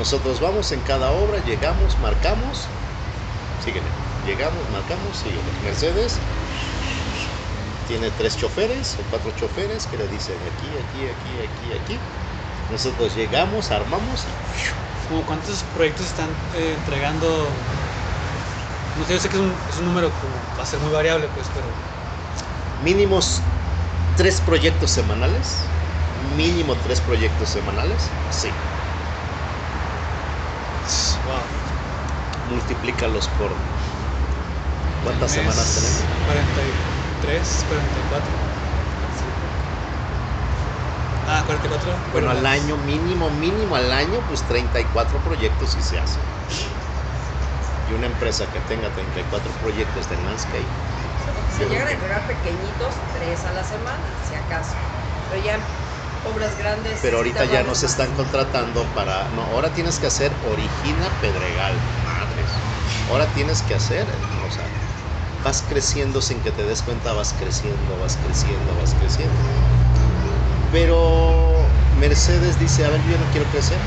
Nosotros vamos en cada obra, llegamos, marcamos, sígueme, llegamos, marcamos, sígueme. Mercedes tiene tres choferes o cuatro choferes que le dicen aquí, aquí, aquí, aquí, aquí. Nosotros llegamos, armamos y Como ¿Cuántos proyectos están eh, entregando? No sé, yo sé que es un, es un número como va a ser muy variable, pues, pero. mínimos tres proyectos semanales. Mínimo tres proyectos semanales. Sí. Wow. Multiplícalos por. ¿Cuántas Mes, semanas tenemos? 43, 44. Ah, 44. Bueno, al las- año, mínimo, mínimo al año, pues 34 proyectos sí se hacen. Y una empresa que tenga 34 proyectos de landscape, Se Yo llegan a entregar pequeñitos, tres a la semana, si acaso. Pero ya obras grandes. pero ahorita ya nos están contratando para. No, ahora tienes que hacer Origina Pedregal. Ahora tienes que hacer. O sea, vas creciendo sin que te des cuenta, vas creciendo, vas creciendo, vas creciendo. Pero Mercedes dice: A ver, yo no quiero crecer.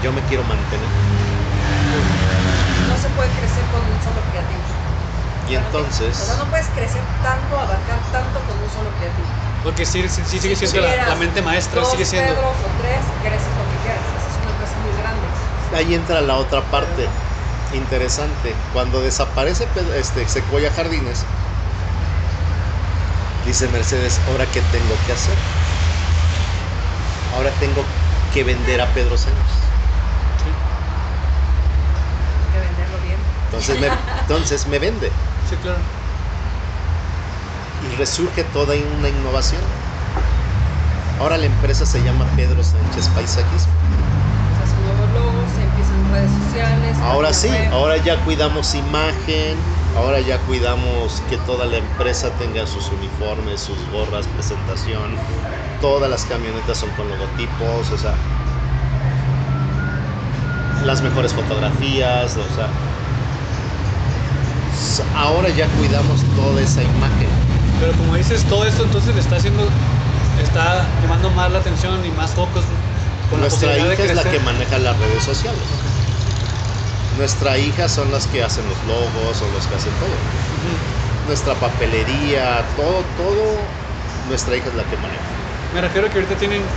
Yo me quiero mantener. No se puede crecer con un solo creativo. Y O sea, no te- entonces. O sea, no puedes crecer tanto, abarcar tanto con un solo creativo. Porque sí, sí, sí sigue Si siendo la, mente maestra, dos sigue siendo. Pedros o tres, creces lo que quieras. Esa es una empresa muy grande. Ahí entra la otra parte interesante. Cuando desaparece Pe- este, Sequoia Jardines, dice Mercedes, ¿ahora qué tengo que hacer? Ahora tengo que vender a Pedro Sánchez. Sí, Hay que venderlo bien. Entonces me, entonces me vende sí, claro. y resurge toda una innovación. Ahora la empresa se llama Pedro Sánchez Paisajismo. Redes sociales. Ahora sí, web. ahora ya cuidamos imagen, ahora ya cuidamos que toda la empresa tenga sus uniformes, sus gorras, presentación, todas las camionetas son con logotipos, o sea, las mejores fotografías, o sea, ahora ya cuidamos toda esa imagen. Pero como dices, todo esto entonces le está haciendo. Está llamando más la atención y más focos con la Nuestra hija de es la que maneja las redes sociales. Nuestra hija son las que hacen los logos o los que hacen todo. Nuestra papelería, todo, todo, nuestra hija es la que maneja. Me refiero a que ahorita tienen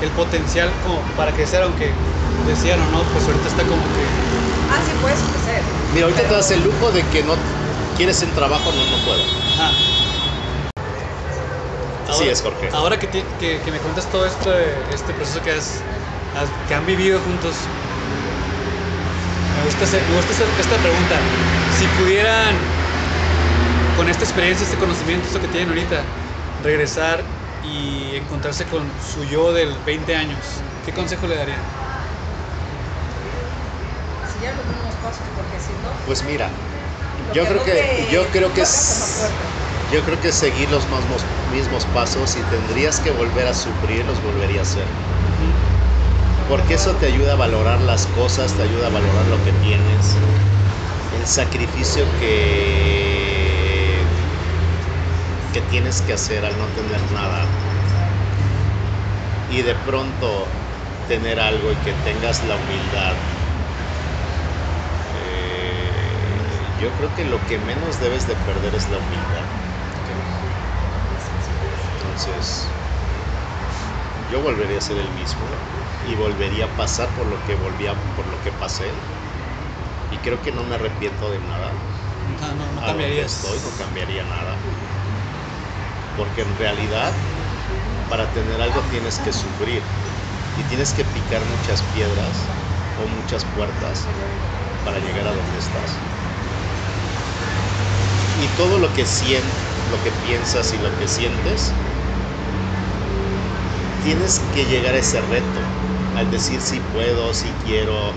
el potencial como para crecer, aunque decían o no, pues ahorita está como que. Ah, sí, puedes crecer. Mira, ahorita te das el lujo de que no quieres en trabajo, no, no puedo. Ajá. Así es, Jorge. Ahora que, ti- que, que me cuentas todo este, este proceso que, has, has- que han vivido juntos, gusta, hacer- me gusta hacer esta pregunta. Si pudieran, con esta experiencia, este conocimiento, esto que tienen ahorita, regresar y encontrarse con su yo del 20 años, ¿qué consejo le darían? Seguir los mismos pasos, porque si no. Pues mira, lo yo creo que, te- yo creo que es, yo creo que seguir los mismos, mismos pasos y tendrías que volver a sufrir, los volvería a hacer. Porque eso te ayuda a valorar las cosas, te ayuda a valorar lo que tienes, el sacrificio que, que tienes que hacer al no tener nada. Y de pronto tener algo y que tengas la humildad Yo creo que lo que menos debes de perder es la humildad. Entonces, yo volvería a ser el mismo y volvería a pasar por lo que volvía, por lo que pasé. Y creo que no me arrepiento de nada. No, no, no a donde cambiarías. estoy, no cambiaría nada. Porque en realidad, para tener algo tienes que sufrir y tienes que picar muchas piedras o muchas puertas para llegar a donde estás. Y todo lo que sientes, lo que piensas y lo que sientes, tienes que llegar a ese reto, al decir si puedo, si quiero.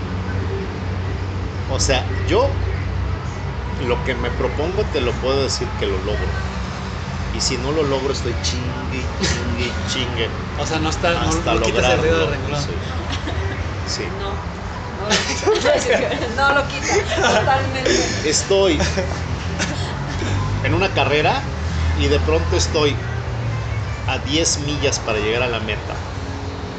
O sea, yo lo que me propongo te lo puedo decir que lo logro. Y si no lo logro estoy chingue, chingue, chingue O sea, no está, no, hasta no quitas el dedo lograrlo. renglón. Sí. Sí. No, no lo. No quita, totalmente. Estoy en una carrera y de pronto estoy a 10 millas para llegar a la meta.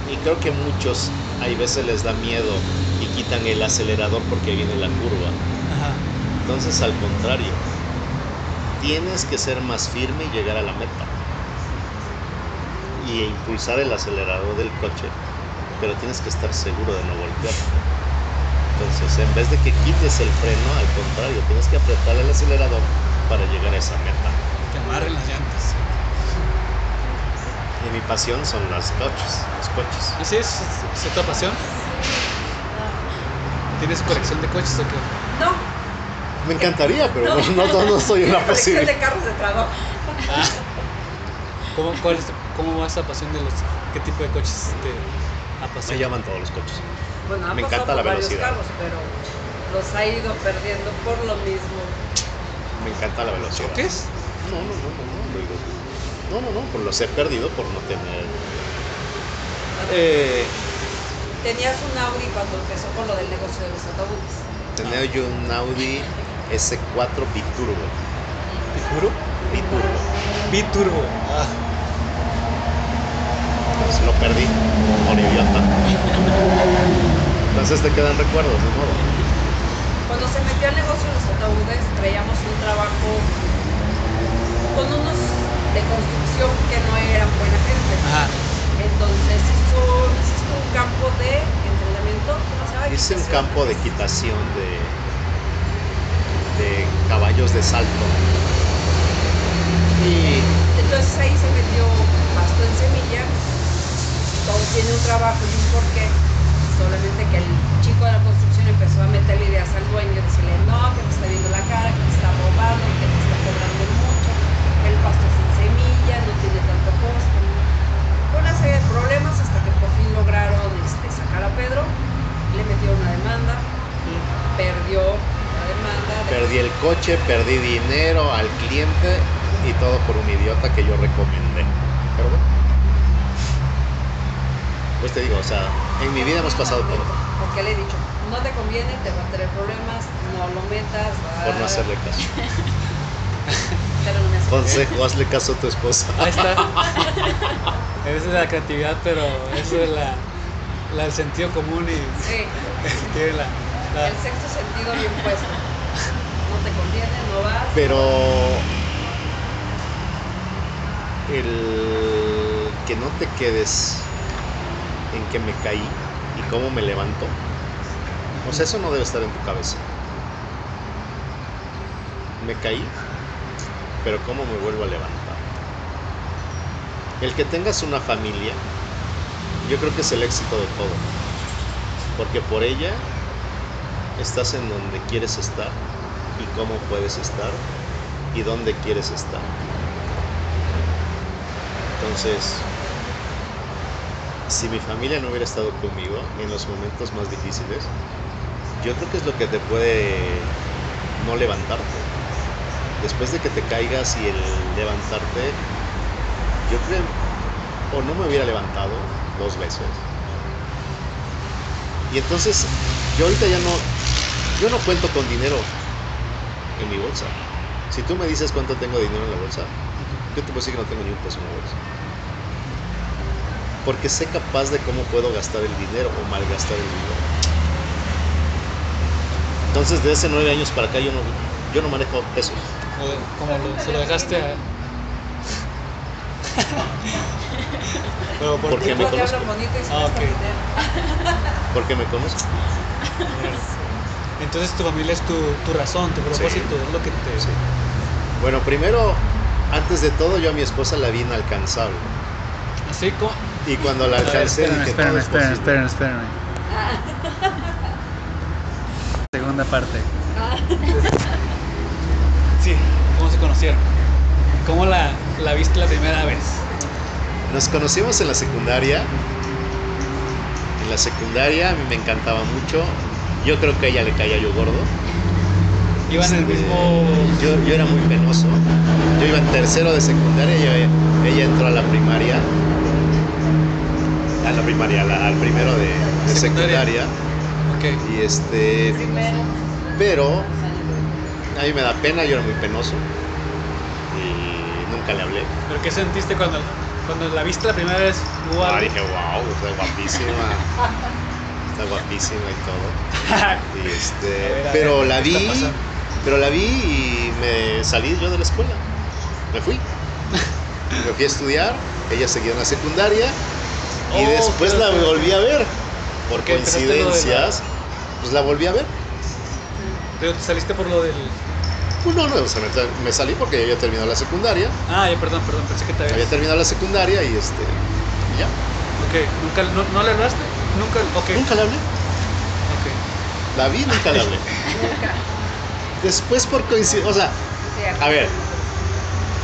Y creo que muchos hay veces les da miedo y quitan el acelerador porque viene la curva. Ajá. Entonces, al contrario, tienes que ser más firme y llegar a la meta. Y impulsar el acelerador del coche, pero tienes que estar seguro de no voltear. Entonces, en vez de que quites el freno, al contrario, tienes que apretar el acelerador para llegar a esa meta. Que amarren las llantas. Y mi pasión son los coches, los coches. ¿Así es? ¿Es tu pasión? ¿Tienes colección de coches o qué? No, Me encantaría, pero no, no, no, no soy una colección posible. de carros de trabajo. Ah. ¿Cómo, cuál es, ¿Cómo va esa pasión de los... ¿Qué tipo de coches te Me apasiona? llaman todos los coches. Bueno, Me encanta por la velocidad. carros, pero los ha ido perdiendo por lo mismo. Me encanta la velocidad. ¿Choques? No, no, no, no, no. No, no, pues los he perdido por no tener. Eh, Tenías un Audi cuando empezó con lo del negocio de los autobuses. tenía yo un Audi S4 biturbo. ¿Biturbo? Biturbo. Biturbo. Ah. Pues lo perdí por idiota. Entonces te quedan recuerdos, de modo. Cuando se metió al negocio de los autobuses, traíamos un trabajo con unos de construcción que no eran buena gente. Ajá. Entonces hizo, hiciste un campo de entrenamiento. Hice un campo de equitación de, de caballos de salto. Y Entonces ahí se metió pasto en semilla. Todo tiene un trabajo y un porqué. Solamente que el chico de la construcción empezó a meterle ideas al dueño decirle, no, que te está viendo la cara, que te está robando, que te está cobrando mucho, el pasto es en semilla, no tiene tanto costo. Fue una serie de problemas hasta que por fin lograron este, sacar a Pedro, le metieron una demanda y perdió la demanda. de- perdí el coche, perdí dinero al cliente y todo por un idiota que yo recomendé. Pero bueno. Pues te digo, o sea, en mi vida hemos pasado todo. Porque le he dicho, no te conviene, te va a tener problemas, no lo metas. Por no hacerle caso. Consejo, hazle caso a tu esposa. Ahí está. Esa es la creatividad, pero eso es la, la- el sentido común y Sí, tiene la, la- el sexto sentido bien puesto. No te conviene, no vas. Pero el que no te quedes en que me caí y cómo me levanto. O sea, eso no debe estar en tu cabeza. Me caí, pero cómo me vuelvo a levantar. El que tengas una familia, yo creo que es el éxito de todo. Porque por ella estás en donde quieres estar y cómo puedes estar y dónde quieres estar. Entonces, si mi familia no hubiera estado conmigo en los momentos más difíciles, yo creo que es lo que te puede no levantarte. Después de que te caigas y el levantarte, yo creo, o no me hubiera levantado dos veces. Y entonces, yo ahorita ya no, yo no cuento con dinero en mi bolsa. Si tú me dices cuánto tengo de dinero en la bolsa, yo te puedo decir que no tengo ni un peso en la bolsa. Porque sé capaz de cómo puedo gastar el dinero o malgastar el dinero. Entonces, de hace nueve años para acá, yo no, yo no manejo pesos. Como lo, se lo dejaste a. Pero ¿por Porque qué? me conozco. hablan bonito y se Ah. Porque me conozco. Entonces tu familia es tu, tu razón, tu propósito, es lo que te... Sí. Bueno, primero, antes de todo, yo a mi esposa la vi inalcanzable. Así como... Y cuando la alcancé, espérenme, dije, espérenme, todo es espérenme, posible. espérenme, espérenme. Segunda parte. Sí, ¿cómo se conocieron? ¿Cómo la, la viste la primera vez? Nos conocimos en la secundaria. En la secundaria a mí me encantaba mucho. Yo creo que a ella le caía yo gordo. Iban en el Este, mismo... Yo, yo era muy penoso. Yo iba en tercero de secundaria y ella, ella entró a la primaria. A la primaria, la- al primero de, de Secundaria. secundaria. Ok. Y este. Primero. Pero a mí me da pena, yo era muy penoso. Nunca le hablé. ¿Pero qué sentiste cuando, cuando la viste la primera vez? ¿Hubo Ah, dije, wow, está guapísima. Está guapísima y todo. Y este, ver, pero ver, la ¿qué está vi, pero la vi y me salí yo de la escuela. Me fui. Me fui a estudiar, ella seguía en la secundaria y Oh, después la volví a ver. Por la- coincidencias, pues la volví a ver. Pero te saliste por lo del... Pues no, no, o sea, me, me salí porque ya había terminado la secundaria, Ah, ya, perdón, perdón, pensé que te había habías... terminado la secundaria y este, y ya. Ok, ¿nunca, no, ¿no le hablaste? Nunca, ok. Nunca le hablé. Ok. La vi, nunca le hablé. Nunca. Después por coincidencia, o sea, A ver.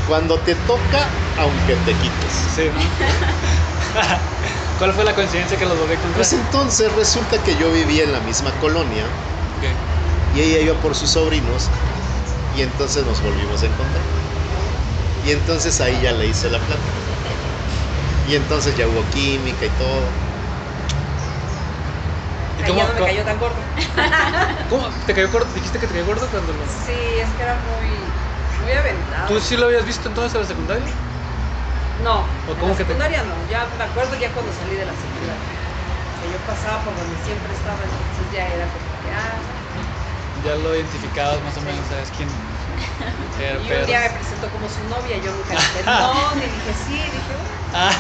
cuando te toca, aunque te quites. Sí, ¿no? ¿Cuál fue la coincidencia que los volví a encontrar? Pues entonces resulta que yo vivía en la misma colonia Ok. y ella iba por sus sobrinos y entonces nos volvimos a encontrar. Y entonces ahí ya le hice la plática. Y entonces ya hubo química y todo. ¿Y cómo, ya no me cómo- cayó tan gordo. cómo- ¿Te cayó gordo? ¿Dijiste que te cayó gordo cuando lo...? Sí, es que era muy, muy aventado. ¿Tú sí lo habías visto entonces en la secundaria? No, ¿O en cómo la que te- secundaria no, ya me acuerdo ya cuando salí de la secundaria. Que yo pasaba por donde siempre estaba, entonces ya era como que, ah, Ya lo identificabas más o menos, ¿sabes quién era? y pero- un día me presentó como su novia, yo nunca dije no, ni dije sí, dije. Ah,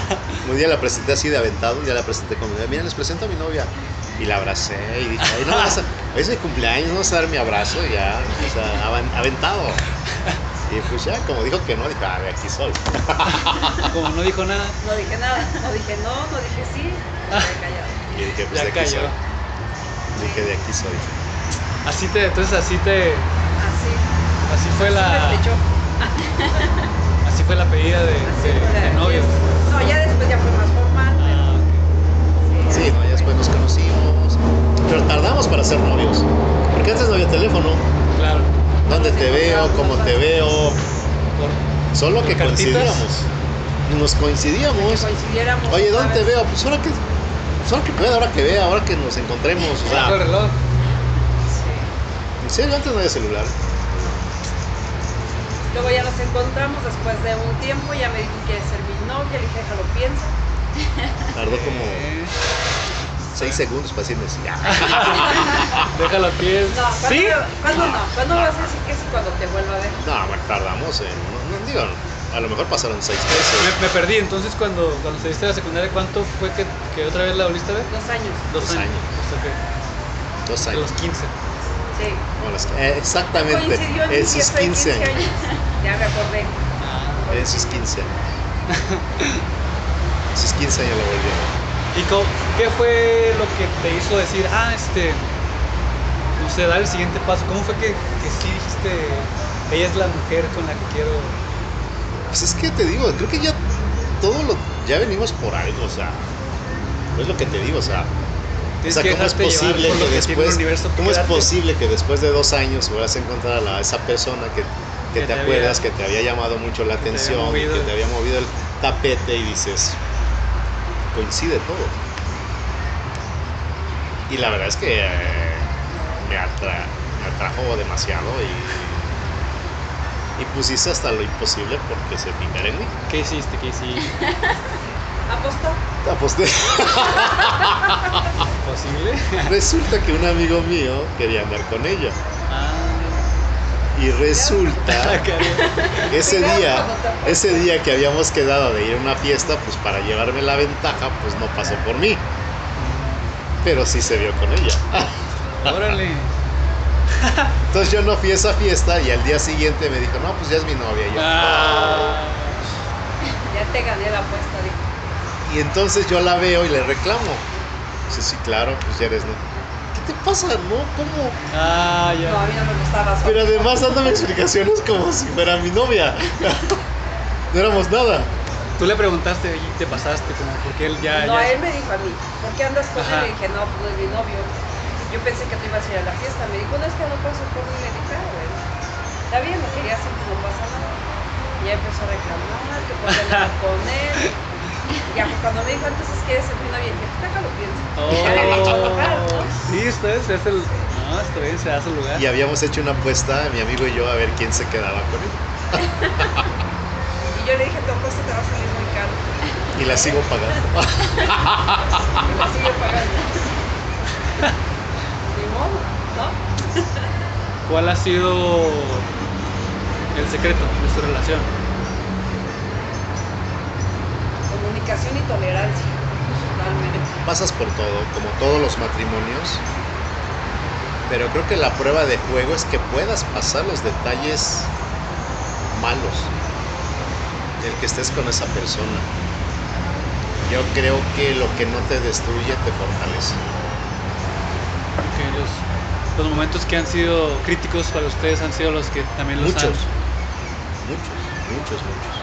Un día la presenté así de aventado, un día la presenté como, mira, les presento a mi novia. Y la abracé y dije, ay, no, vas a- es mi cumpleaños, no vas a dar mi abrazo y ya, o sea, aventado. Y pues ya, como dijo que no, dije, ah, de aquí soy. como no dijo nada, no dije nada, no dije no, no dije sí, me quedé callado. Y dije, pues ya de aquí cayó. soy. Dije, de aquí soy. Así te, entonces así te, Así, así fue así la, así fue la pedida de, novios. No, ya después ya fue más formal, Ah, ok. Sí, no, ya después nos conocimos. Pero tardamos para ser novios. Porque antes no había teléfono. claro. ¿Dónde te veo? ¿Cómo te veo? Por- Solo que coincidíamos. Nos coincidíamos. coincidiéramos. Oye, ¿dónde te vez. veo? Pues ahora que, pues ahora que pueda, ahora que vea, ahora que nos encontremos. O el sea, reloj. Serio, antes no había celular. Luego ya nos encontramos después de un tiempo, ya me dijo que quiere ser mi novia, le dije, déjalo pienso. Tardó como seis segundos para decirme sí. Déjalo a pies. No, ¿cuándo, ¿Sí? ¿cuándo no? ¿Cuándo vas a decir que sí cuando te vuelva a ver? No, bueno, tardamos en. No, no, digo, a lo mejor pasaron seis meses. Me, me perdí, entonces cuando, cuando saliste de la secundaria, ¿cuánto fue que, que otra vez la volviste a ver? Dos años. Dos, Dos años. Hasta que, Dos años. los 15. Sí. Bueno, es que- eh, exactamente. En sus fiesta de 15 años. Ya me acordé. Ah. En sus 15 años. En sus 15 años lo ver. ¿Y qué fue lo que te hizo decir, ah, este, no sé, dar el siguiente paso? ¿Cómo fue que, que sí dijiste, ella es la mujer con la que quiero... Pues es que te digo, creo que ya todo lo. Ya venimos por algo, o sea. Es lo que te digo, o sea. O sea, que ¿cómo es posible que después, cómo es posible que después de dos años vuelvas a encontrar a, la- a esa persona que, que Que te, te acuerdas, había- que te había llamado mucho la te atención, y movido. que te había movido el tapete y dices, coincide todo. Y la verdad es que eh, me, atra- me atrajo demasiado y, y pusiste hasta lo imposible porque se fijara en mí. ¿Qué hiciste? ¿Qué hiciste? ¿Apostó? Aposté. ¿Posible? Resulta que un amigo mío quería andar con ella. Ah, Y resulta ese día, ese día que habíamos quedado de ir a una fiesta, pues para llevarme la ventaja, pues no pasó por mí. Pero sí se vio con ella. Órale. Entonces yo no fui a esa fiesta y al día siguiente me dijo, no, pues ya es mi novia. Y yo, Ah. Ya te gané la apuesta, dijo. Y entonces yo la veo y le reclamo. Dice, sí, claro, pues ya eres, ¿no? ¿Qué te pasa? No, ¿cómo? Ah, ya. No, a mí no me gustaba Pero además dándome explicaciones como si fuera mi novia. No éramos nada. Tú le preguntaste y te pasaste, como porque él ya. No, ya- él me dijo a mí, ¿por qué andas con Ajá. él? Y dije, no, pues es mi novio. Yo pensé que tú ibas a ir a la fiesta. Me dijo, no, es que no paso por dije, ah, bueno, está bien, lo quería hacer, no pasa nada. Y ya empezó a reclamar, que por qué andaba con él. Y ya, pues, cuando me dijo, entonces, ¿quieres ser mi novia? Y dije, pues déjalo pienso. Oh, sí, esto es, se hace el. No, está bien, se hace el lugar. Y habíamos hecho una apuesta, mi amigo y yo, a ver quién se quedaba con él. Y yo le dije, tu apuesta te va a salir muy caro. Y la sigo pagando. Y la sigue pagando. Ni modo, ¿no? ¿Cuál ha sido el secreto de su relación? Comunicación y tolerancia. Totalmente. Pasas por todo, como todos los matrimonios. Pero creo que la prueba de juego es que puedas pasar los detalles malos. El que estés con esa persona. Yo creo que lo que no te destruye te fortalece. Porque los, los momentos que han sido críticos para ustedes han sido los que también los Muchos, han. muchos, muchos, muchos.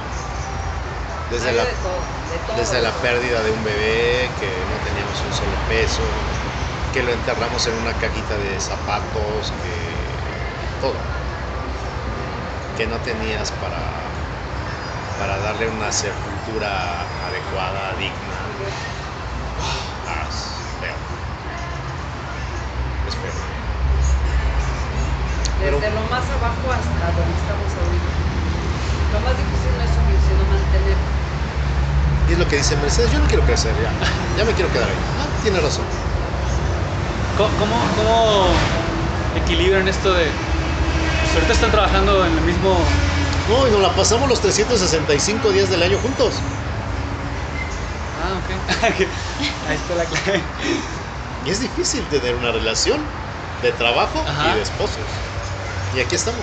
Desde la, de todo, de todo, desde de la pérdida de un bebé, que no teníamos un solo peso, que lo enterramos en una cajita de zapatos, que todo. Que no tenías para, para darle una sepultura adecuada, digna. Ah, es feo. Es feo. Desde lo más abajo hasta donde estamos ahorita. Lo más difícil no es subir, sino mantener. Y es lo que dice Mercedes, yo no quiero crecer ya, ya me quiero quedar ahí. Ah, tiene razón. ¿Cómo, cómo, equilibran esto de. Pues ahorita están trabajando en el mismo. No, y nos la pasamos los 365 días del año juntos. Ah, ok. Ahí está la clave. Y es difícil tener una relación de trabajo Ajá. y de esposos. Y aquí estamos.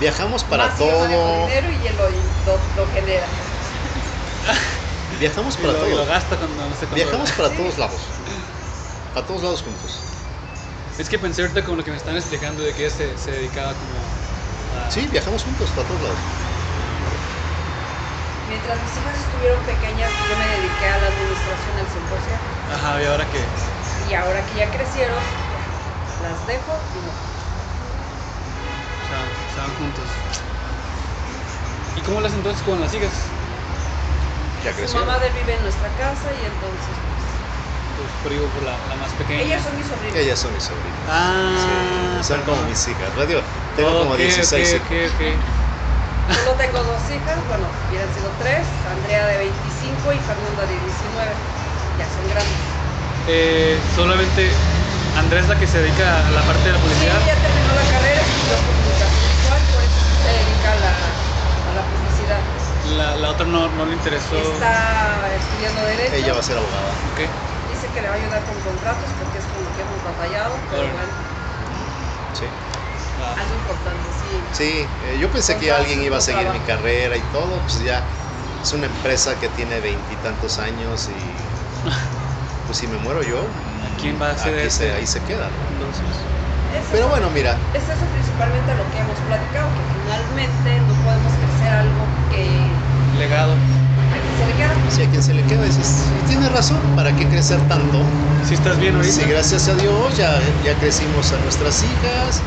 Viajamos para Más si yo manejo todo. dinero y lo, lo, lo genera. Viajamos Y para lo, y lo todo. gasta cuando no sé cuándo. Viajamos para todos lados. Para todos lados juntos. Es que pensé ahorita con lo que me están explicando de que ella se, se dedicaba como a. Sí, viajamos juntos para todos lados. Mientras mis hijas estuvieron pequeñas, yo me dediqué a la administración al 100%. Ajá, y ahora que. Y ahora que ya crecieron, las dejo y no. O sea, estaban juntos. ¿Y cómo las entonces con las hijas? Ya Su creció. mamá de vive en nuestra casa y entonces, Pues por la, la más pequeña. ellas son mis sobrinas. Ellas son mis sobrinas. Ah, Sí, son como mis hijas. Radio, tengo como Ok, 16 ok, hijas. ok, ok. Solo tengo dos hijas, bueno, hubieran sido tres, Andrea de 25 y Fernanda de 19. Ya son grandes. Eh, solamente Andrés la que se dedica a la parte de la Sí, publicidad. ya terminó la carrera, estudió comunicación visual, por eso se dedica a la, a la publicidad. La, la otra no, no le interesó. Está estudiando Derecho. Ella va a ser abogada. Dice que le va a ayudar con contratos porque es con lo que hemos batallado, pero Órale. bueno, Sí. Ah, algo importante, sí. Sí, eh, yo pensé que alguien iba a seguir mi carrera y todo, pues ya es una empresa que tiene veintitantos años y pues si me muero yo, quién va a hacer aquí se- ahí se queda. ¿no? Entonces, Es pero eso- bueno, mira, Es eso principalmente lo que hemos platicado, que finalmente no podemos crecer algo que, legado. a quien se le queda. si a quien se le queda dices, y tiene razón, ¿para qué crecer tanto? Si estás bien ahorita. Si gracias a Dios ya, ya crecimos a nuestras hijas,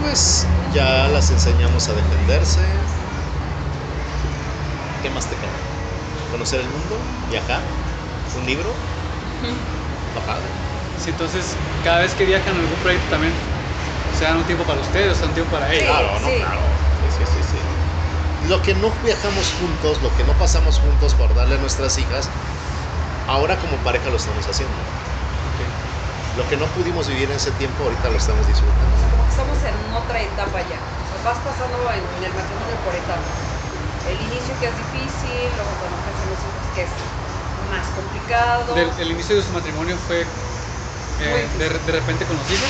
pues ya las enseñamos a defenderse. ¿Qué más te queda? ¿Conocer el mundo? ¿Viajar? ¿Un libro? Padre. Sí, entonces, cada vez que viajan a algún proyecto también, se dan un tiempo para ustedes, se dan un tiempo para ellos. Claro, no, sí. claro. Lo que no viajamos juntos, lo que no pasamos juntos por darle a nuestras hijas, ahora como pareja lo estamos haciendo. Lo que no pudimos vivir en ese tiempo, ahorita lo estamos disfrutando. Como que estamos en otra etapa ya. O sea, vas pasando en, en el matrimonio por etapas. El inicio que es difícil, luego cuando los hijos que es más complicado. Del, el inicio de su matrimonio fue eh, de repente con los hijos.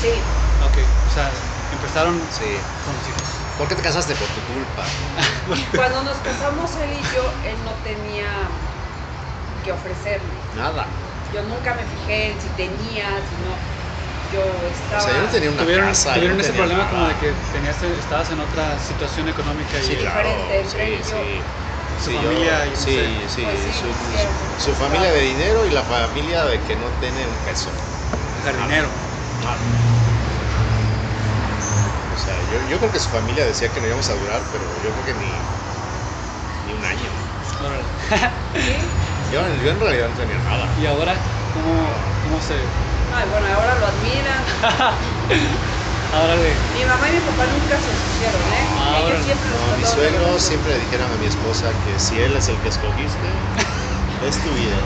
Sí, Ok, o sea, empezaron Sí. con los hijos. ¿Por qué te casaste? Por tu culpa. cuando nos casamos él y yo, él no tenía que ofrecerme. Nada. Yo nunca me fijé en si tenía, si no. Yo O estaba. sea, yo no tenía una Tuvieron, casa. tuvieron no ese problema como de que tenías, estabas en otra situación económica y Sí, claro. diferente Sí, yo. sí. Su Sí, yo- familia y sí, sí, Pues sí, su, hicieron su- su familia de dinero y la familia de que no tiene un peso. jardinero. Nada. O yo, yo creo que su familia decía que no íbamos a durar, pero yo creo que ni, ni un año. Yo, yo en realidad no tenía nada. Y ahora, ¿cómo, cómo se...? Ay, bueno, ahora lo admiran. Ahora le... Mi mamá y mi papá nunca se opusieron, ¿eh? Ah, Ellos siempre los No, mis suegros siempre le dijeron a mi esposa que si él es el que escogiste, es tu vida.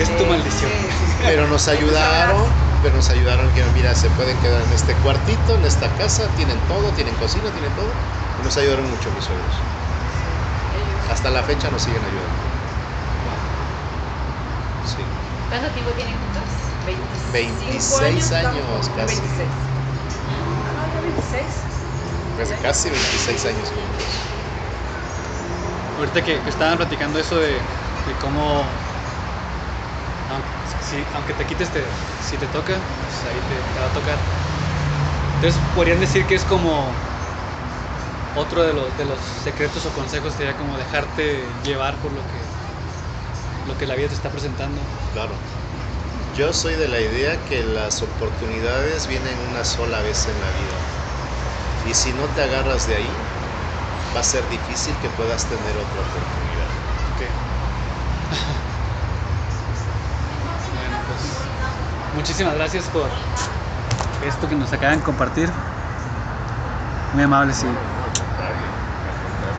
Es tu maldición. sí, sí, sí. Pero nos ayudaron, nos ayudaron que mira, se pueden quedar en este cuartito, en esta casa, tienen todo, tienen cocina, tienen todo. Y nos ayudaron mucho mis suegros. Hasta la fecha nos siguen ayudando. Sí. ¿Cuánto tiempo tienen juntos? 25 26 estamos, años, casi. 26. Ah, no, ya 26. Pues casi 26 años juntos. Ahorita que, que estaban platicando eso de, de cómo, aunque te quites, te, si te toca, pues ahí te, te va a tocar. Entonces podrían decir que es como otro de los, de los secretos o consejos sería como dejarte llevar por lo que, lo que la vida te está presentando. Claro. Yo soy de la idea que las oportunidades vienen una sola vez en la vida. Y si no te agarras de ahí, va a ser difícil que puedas tener otra oportunidad. Ok. bueno, pues muchísimas gracias por esto que nos acaban de compartir. Muy amables y